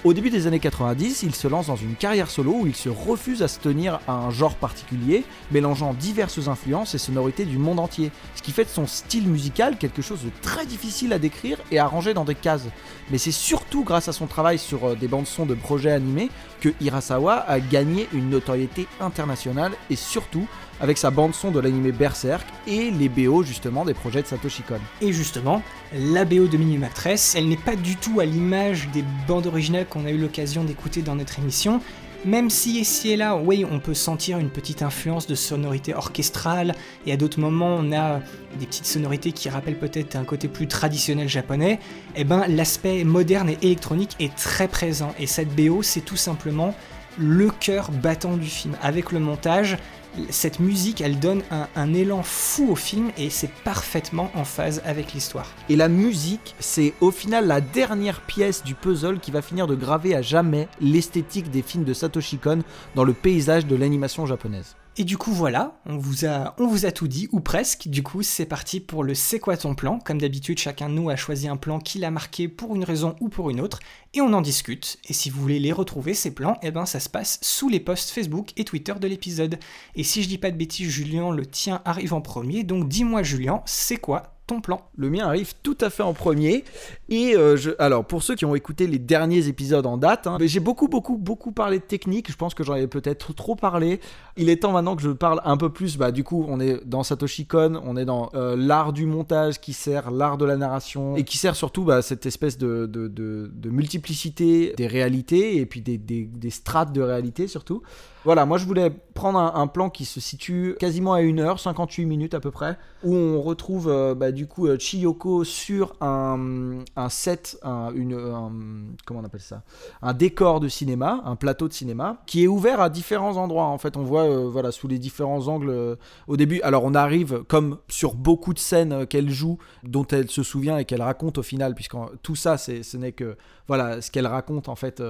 Au début des années 90, il se lance dans une carrière solo où il se refuse à se tenir à un genre particulier, mélangeant diverses influences et sonorités du monde entier, ce qui fait de son style musical quelque chose de très difficile à décrire et à ranger dans des cases. Mais c'est surtout grâce à son travail sur euh, des bandes son de projets animés que Hirasawa a gagné une notoriété internationale et surtout avec sa bande son de l'animé Berserk et les BO justement des projets de Satoshi Kon. Et justement, la BO de Minimum Actress, elle n'est pas du tout à l'image des bandes originales qu'on a eu l'occasion d'écouter dans notre émission, même si ici et là, oui, on peut sentir une petite influence de sonorité orchestrale, et à d'autres moments on a des petites sonorités qui rappellent peut-être un côté plus traditionnel japonais, eh ben l'aspect moderne et électronique est très présent, et cette BO c'est tout simplement le cœur battant du film. Avec le montage, cette musique, elle donne un, élan fou au film et c'est parfaitement en phase avec l'histoire. Et la musique, c'est au final la dernière pièce du puzzle qui va finir de graver à jamais l'esthétique des films de Satoshi Kon dans le paysage de l'animation japonaise. Et du coup voilà, on vous a, on vous a tout dit, ou presque. Du coup c'est parti pour le C'est quoi ton plan? Comme d'habitude, chacun de nous a choisi un plan qui l'a marqué pour une raison ou pour une autre, et on en discute. Et si vous voulez les retrouver, ces plans, eh ben ça se passe sous les posts Facebook et Twitter de l'épisode. Et si je dis pas de bêtises, Julien, le tien arrive en premier, donc dis-moi Julien, c'est quoi ton plan Le mien arrive tout à fait en premier. Et euh, alors, pour ceux qui ont écouté les derniers épisodes en date, hein, j'ai beaucoup, beaucoup, beaucoup parlé de technique. Je pense que j'en ai peut-être trop parlé. Il est temps maintenant que je parle un peu plus. Bah, du coup, on est dans Satoshi Kon, on est dans euh, l'art du montage qui sert l'art de la narration et qui sert surtout bah, cette espèce de, multiplicité des réalités et puis des, des, des strates de réalité surtout. Voilà, moi je voulais prendre un, plan qui se situe quasiment à 1 heure, 58 minutes à peu près, où on retrouve euh, bah, du coup euh, Chiyoko sur un, set, un, une, un, comment on appelle ça? Un décor de cinéma, un plateau de cinéma, qui est ouvert à différents endroits. En fait, on voit euh, voilà, sous les différents angles au début. Alors on arrive, comme sur beaucoup de scènes qu'elle joue, dont elle se souvient et qu'elle raconte au final, puisque tout ça, ce n'est que voilà, ce qu'elle raconte en fait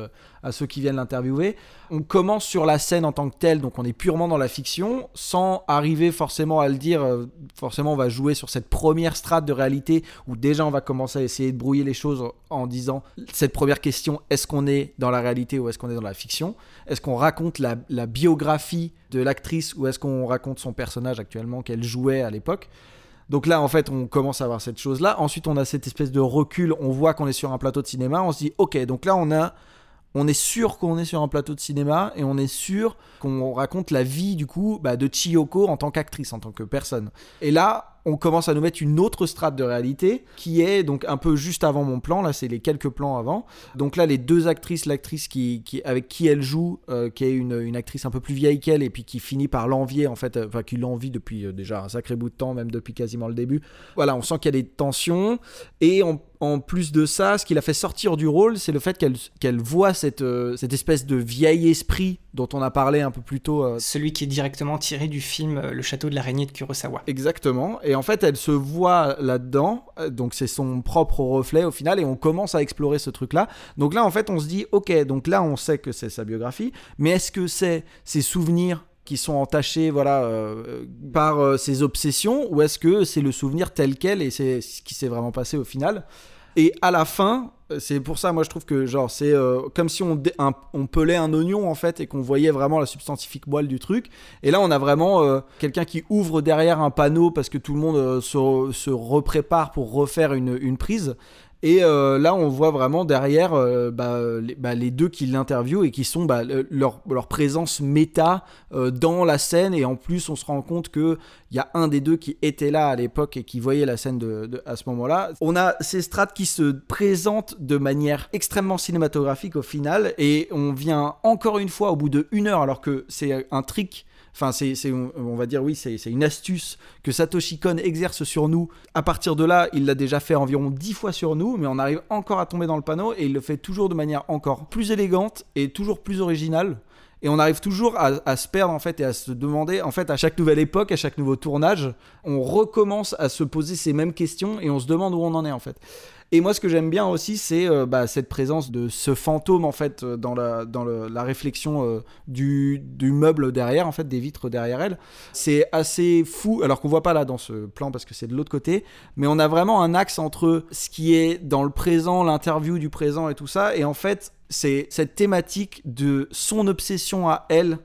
à ceux qui viennent l'interviewer. On commence sur la scène en tant que telle, donc on est purement dans la fiction, sans arriver forcément à le dire. Euh, forcément, on va jouer sur cette première strate de réalité où déjà on va commencer à essayer de brouiller les choses en disant cette première question est-ce qu'on est dans la réalité ou est-ce qu'on est dans la fiction? Est-ce qu'on raconte la biographie de l'actrice ou est-ce qu'on raconte son personnage actuellement qu'elle jouait à l'époque? Donc là, en fait, on commence à avoir cette chose-là. Ensuite, on a cette espèce de recul. On voit qu'on est sur un plateau de cinéma. On se dit, ok, donc là, on a on est sûr qu'on est sur un plateau de cinéma et on est sûr qu'on raconte la vie du coup bah, de Chiyoko en tant qu'actrice, en tant que personne. Et là, on commence à nous mettre une autre strate de réalité qui est donc un peu juste avant mon plan. Là, c'est les quelques plans avant. Donc là, les deux actrices, l'actrice qui, qui, avec qui elle joue, euh, qui est une, une, actrice un peu plus vieille qu'elle et puis qui finit par l'envier en fait, enfin qui l'envie depuis euh, déjà un sacré bout de temps, même depuis quasiment le début. Voilà, on sent qu'il y a des tensions et on, en plus de ça, ce qui l'a fait sortir du rôle, c'est le fait qu'elle voit cette, euh, cette espèce de vieil esprit dont on a parlé un peu plus tôt. Euh... Celui qui est directement tiré du film euh, Le Château de l'araignée de Kurosawa. Exactement. Et en fait, elle se voit là-dedans. euh, Donc c'est son propre reflet au final. Et on commence à explorer ce truc-là. Donc là, en fait, on se dit, ok, donc là, on sait que c'est sa biographie. Mais est-ce que c'est ses souvenirs qui sont entachés voilà euh, par euh, ses obsessions ou est-ce que c'est le souvenir tel quel et c'est ce qui s'est vraiment passé au final? Et à la fin c'est pour ça moi je trouve que genre c'est euh, comme si on, on pelait un oignon en fait et qu'on voyait vraiment la substantifique moelle du truc. Et là on a vraiment euh, quelqu'un qui ouvre derrière un panneau parce que tout le monde euh, se, se reprépare pour refaire une, une prise et euh, là, on voit vraiment derrière euh, bah, les, bah, les, deux qui l'interviewent et qui sont bah, leur, présence méta euh, dans la scène. Et en plus, on se rend compte qu'il y a un des deux qui était là à l'époque et qui voyait la scène à ce moment-là. On a ces strates qui se présentent de manière extrêmement cinématographique au final. Et on vient encore une fois au bout de une heure, alors que c'est un trick Enfin, c'est, on va dire, oui, c'est, une astuce que Satoshi Kon exerce sur nous. À partir de là, il l'a déjà fait environ 10 fois sur nous, mais on arrive encore à tomber dans le panneau et il le fait toujours de manière encore plus élégante et toujours plus originale. Et on arrive toujours à, à, se perdre en fait et à se demander, en fait, à chaque nouvelle époque, à chaque nouveau tournage, on recommence à se poser ces mêmes questions et on se demande où on en est en fait. Et moi, ce que j'aime bien aussi, c'est euh, bah, cette présence de ce fantôme, en fait, euh, dans la, réflexion euh, du, du meuble derrière, en fait, des vitres derrière elle. C'est assez fou, alors qu'on voit pas là dans ce plan parce que c'est de l'autre côté, mais on a vraiment un axe entre ce qui est dans le présent, l'interview du présent et tout ça, et en fait, c'est cette thématique de son obsession à elle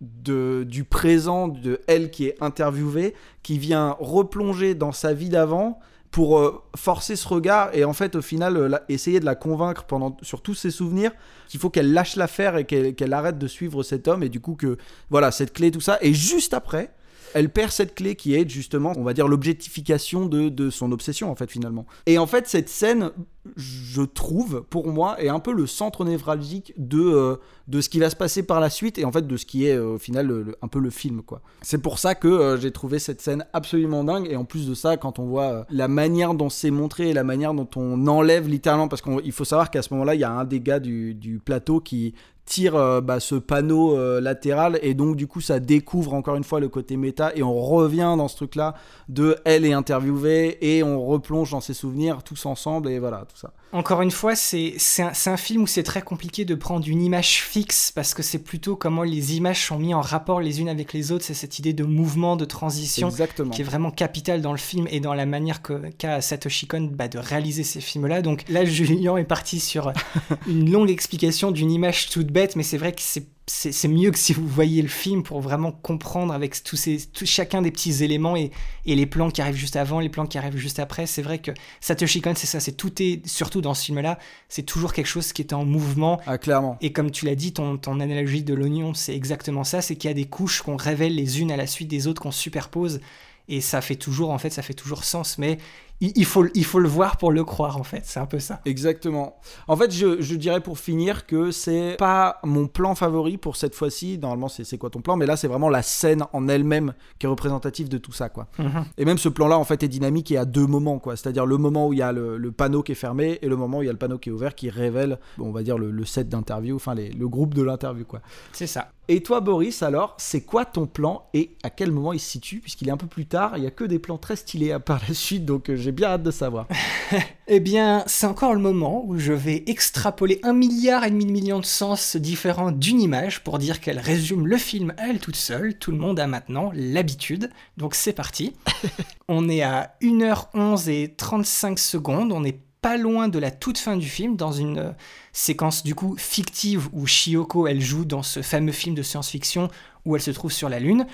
de, du présent, de elle qui est interviewée, qui vient replonger dans sa vie d'avant pour euh, forcer ce regard et en fait au final euh, essayer de la convaincre pendant sur tous ses souvenirs qu'il faut qu'elle lâche l'affaire et qu'elle qu'elle arrête de suivre cet homme et du coup que voilà cette clé tout ça et juste après elle perd cette clé qui est justement, on va dire, l'objectification de, de son obsession, en fait, finalement. Et en fait, cette scène, je trouve, pour moi, est un peu le centre névralgique de, euh, de ce qui va se passer par la suite et en fait de ce qui est, euh, au final, un peu le film, quoi. C'est pour ça que euh, j'ai trouvé cette scène absolument dingue. Et en plus de ça, quand on voit la manière dont c'est montré et la manière dont on enlève littéralement, parce qu'il faut savoir qu'à ce moment-là, il y a un des gars du, du plateau qui tire bah, ce panneau latéral et donc du coup ça découvre encore une fois le côté méta et on revient dans ce truc là de elle est interviewée et on replonge dans ses souvenirs tous ensemble et voilà tout ça Encore une fois, c'est un, un film où c'est très compliqué de prendre une image fixe parce que c'est plutôt comment les images sont mises en rapport les unes avec les autres. C'est cette idée de mouvement, de transition Exactement. qui est vraiment capitale dans le film et dans la manière qu'a Satoshi Kon bah, de réaliser ces films-là. Donc là, Julien est parti sur une longue explication d'une image toute bête, mais c'est vrai que c'est c'est mieux que si vous voyez le film pour vraiment comprendre avec tous ces, tout- chacun des petits éléments et, et les plans qui arrivent juste avant, les plans qui arrivent juste après. C'est vrai que Satoshi Kon, c'est ça, c'est tout est, surtout dans ce film-là, c'est toujours quelque chose qui est en mouvement. Ah, clairement. Et comme tu l'as dit, ton, ton analogie de l'oignon, c'est exactement ça, c'est qu'il y a des couches qu'on révèle les unes à la suite des autres, qu'on superpose. Et ça fait toujours, en fait, ça fait toujours sens, mais il, il faut, il faut le voir pour le croire, en fait. C'est un peu ça. Exactement. En fait, je, je dirais pour finir que c'est pas mon plan favori pour cette fois-ci. Normalement, c'est c'est quoi ton plan? Mais là, c'est vraiment la scène en elle-même qui est représentative de tout ça, quoi. Mhm. Et même ce plan-là, en fait, est dynamique et à deux moments, quoi. C'est-à-dire le moment où il y a le, le panneau qui est fermé et le moment où il y a le panneau qui est ouvert qui révèle, on va dire, le, le set d'interview, enfin, les- le groupe de l'interview, quoi. C'est ça. Et toi, Boris, alors, c'est quoi ton plan et à quel moment il se situe? Puisqu'il est un peu plus tard, il y a que des plans très stylés à par la suite, donc euh, j'ai bien hâte de savoir. Eh bien, c'est encore le moment où je vais extrapoler un milliard et demi de millions de sens différents d'une image pour dire qu'elle résume le film à elle toute seule. Tout le monde a maintenant l'habitude. Donc c'est parti. on est à 1h11 et 35 secondes. On n'est pas loin de la toute fin du film, dans une euh, séquence du coup fictive où Shioko elle joue dans ce fameux film de science-fiction où elle se trouve sur la Lune.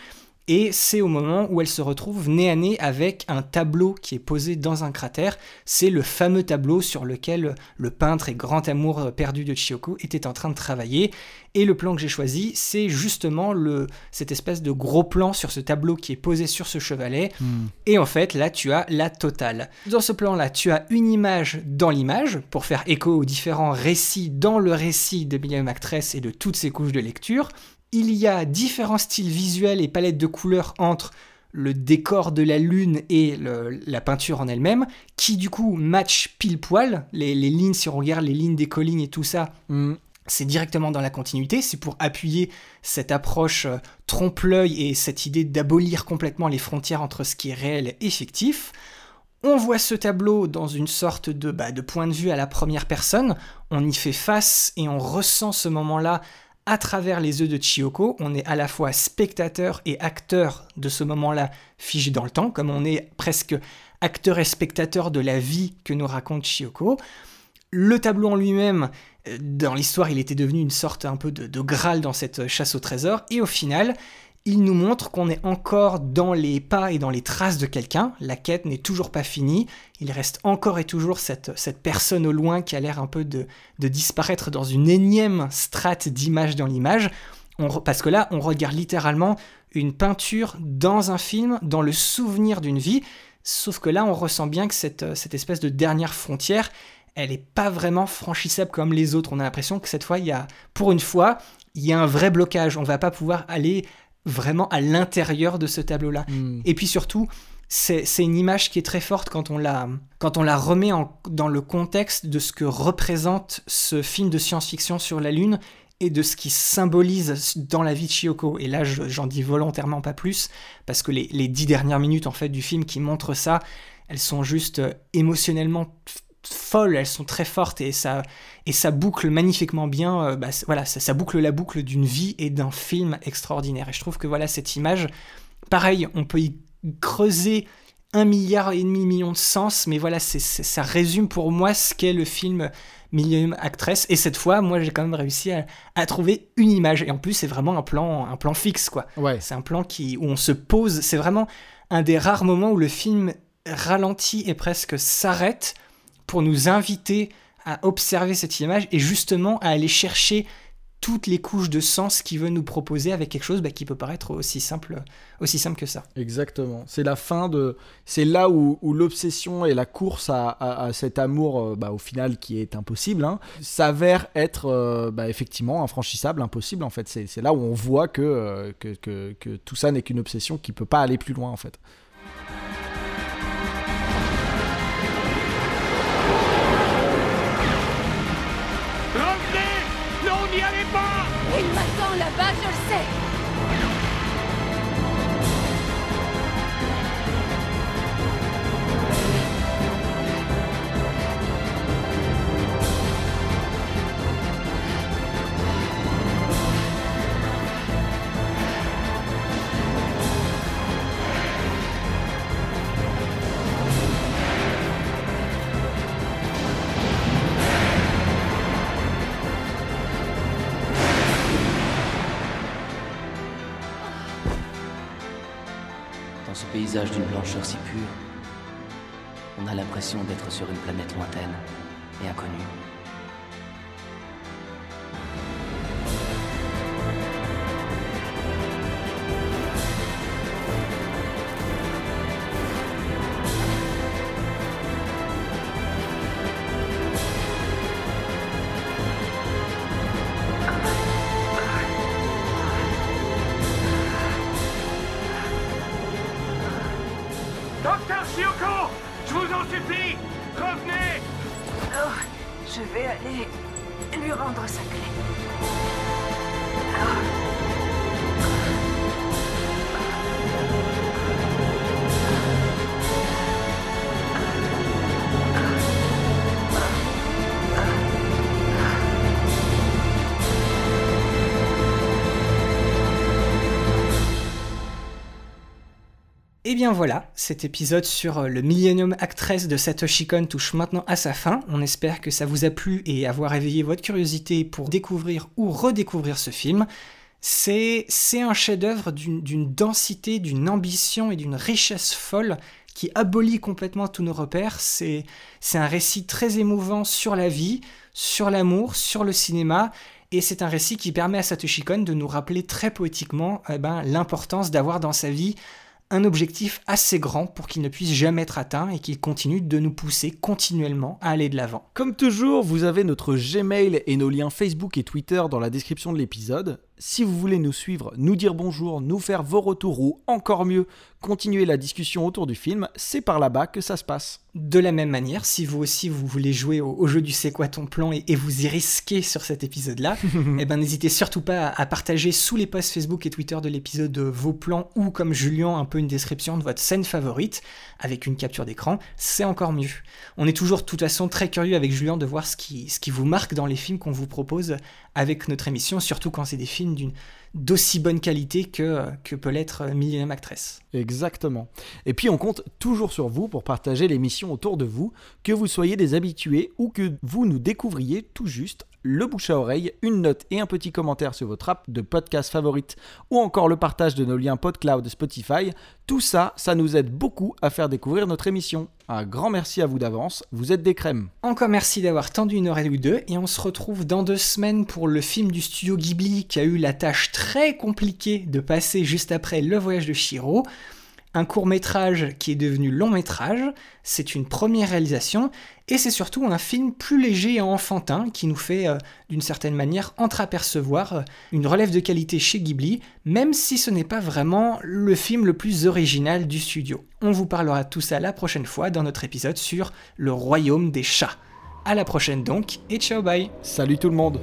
Et c'est au moment où elle se retrouve nez à nez avec un tableau qui est posé dans un cratère. C'est le fameux tableau sur lequel le peintre et grand amour perdu de Chiyoko était en train de travailler. Et le plan que j'ai choisi, c'est justement le, cette espèce de gros plan sur ce tableau qui est posé sur ce chevalet. Et en fait, là, tu as la totale. Dans ce plan-là, tu as une image dans l'image pour faire écho aux différents récits dans le récit de William Actress et de toutes ses couches de lecture. Il y a différents styles visuels et palettes de couleurs entre le décor de la lune et le- la peinture en elle-même, qui du coup match pile poil. Les, les lignes, si on regarde les lignes des collines et tout ça, c'est directement dans la continuité. C'est pour appuyer cette approche euh, trompe-l'œil et cette idée d'abolir complètement les frontières entre ce qui est réel et fictif. On voit ce tableau dans une sorte de, bah, de point de vue à la première personne, on y fait face et on ressent ce moment-là à travers les yeux de Chiyoko. On est à la fois spectateur et acteur de ce moment-là figé dans le temps, comme on est presque acteur et spectateur de la vie que nous raconte Chiyoko. Le tableau en lui-même, euh, dans l'histoire, il était devenu une sorte un peu de, de graal dans cette chasse au trésor, et au final, il nous montre qu'on est encore dans les pas et dans les traces de quelqu'un. La quête n'est toujours pas finie. Il reste encore et toujours cette, personne au loin qui a l'air un peu de, disparaître dans une énième strate d'image dans l'image. Parce que là, on regarde littéralement une peinture dans un film, dans le souvenir d'une vie. Sauf que là, on ressent bien que cette, cette espèce de dernière frontière, elle n'est pas vraiment franchissable comme les autres. On a l'impression que cette fois, il y a, pour une fois, il y a un vrai blocage. On va pas pouvoir aller vraiment à l'intérieur de ce tableau-là. Et puis surtout, c'est une image qui est très forte quand on la, quand on la remet en- dans le contexte de ce que représente ce film de science-fiction sur la Lune et de ce qui symbolise dans la vie de Chiyoko. Et là, je- j'en dis volontairement pas plus, parce que les, les dix dernières minutes en fait du film qui montrent ça, elles sont juste euh, émotionnellement folles, elles sont très fortes et ça, et ça boucle magnifiquement bien, euh, bah, voilà, ça, ça, boucle la boucle d'une vie et d'un film extraordinaire. Et je trouve que voilà, cette image, pareil, on peut y creuser un milliard et demi million de sens, mais voilà, c'est, ça résume pour moi ce qu'est le film Million Actress. Et cette fois, moi, j'ai quand même réussi à, trouver une image. Et en plus, c'est vraiment un plan, un plan fixe, quoi. Ouais. C'est un plan qui, où on se pose. C'est vraiment un des rares moments où le film ralentit et presque s'arrête pour nous inviter à observer cette image et justement à aller chercher toutes les couches de sens qu'il veut nous proposer avec quelque chose bah, qui peut paraître aussi simple, aussi simple que ça. Exactement. C'est la fin de. C'est là où, l'obsession et la course à, cet amour, euh, bah, au final, qui est impossible, hein, s'avère être euh, bah, effectivement infranchissable, impossible en fait. C'est là où on voit que, euh, que, que, que tout ça n'est qu'une obsession qui peut pas aller plus loin en fait. Là-bas, d'une blancheur si pure, on a l'impression d'être sur une planète lointaine et inconnue. Je vais aller lui rendre sa clé. Et eh bien voilà, cet épisode sur euh, le Millennium Actress de Satoshi Kon touche maintenant à sa fin. On espère que ça vous a plu et avoir éveillé votre curiosité pour découvrir ou redécouvrir ce film. C'est un chef-d'œuvre d'une densité, d'une ambition et d'une richesse folle qui abolit complètement tous nos repères. C'est un récit très émouvant sur la vie, sur l'amour, sur le cinéma. Et c'est un récit qui permet à Satoshi Kon de nous rappeler très poétiquement eh ben, l'importance d'avoir dans sa vie un objectif assez grand pour qu'il ne puisse jamais être atteint et qu'il continue de nous pousser continuellement à aller de l'avant. Comme toujours, vous avez notre Gmail et nos liens Facebook et Twitter dans la description de l'épisode. Si vous voulez nous suivre, nous dire bonjour, nous faire vos retours ou encore mieux, continuer la discussion autour du film, c'est par là-bas que ça se passe. De la même manière, si vous aussi vous voulez jouer au, jeu du c'est quoi ton plan et, vous y risquer sur cet épisode-là, eh ben n'hésitez surtout pas à, partager sous les posts Facebook et Twitter de l'épisode vos plans ou comme Julien un peu une description de votre scène favorite avec une capture d'écran, c'est encore mieux. On est toujours de toute façon très curieux avec Julien de voir ce qui, ce qui vous marque dans les films qu'on vous propose avec notre émission, surtout quand c'est des films d'une d'aussi bonne qualité que, peut l'être Millennium Actress. Exactement. Et puis on compte toujours sur vous pour partager l'émission autour de vous, que vous soyez des habitués ou que vous nous découvriez tout juste le bouche à oreille, une note et un petit commentaire sur votre app de podcast favorite ou encore le partage de nos liens PodCloud Spotify. Tout ça, ça nous aide beaucoup à faire découvrir notre émission. Un grand merci à vous d'avance, vous êtes des crèmes. Encore merci d'avoir tendu une oreille ou deux et on se retrouve dans deux semaines pour le film du studio Ghibli qui a eu la tâche très compliquée de passer juste après Le voyage de Shiro un court métrage qui est devenu long métrage, c'est une première réalisation, et c'est surtout un film plus léger et enfantin qui nous fait euh, d'une certaine manière entreapercevoir euh, une relève de qualité chez Ghibli, même si ce n'est pas vraiment le film le plus original du studio. On vous parlera de tout ça la prochaine fois dans notre épisode sur le royaume des chats. À la prochaine donc, et ciao bye Salut tout le monde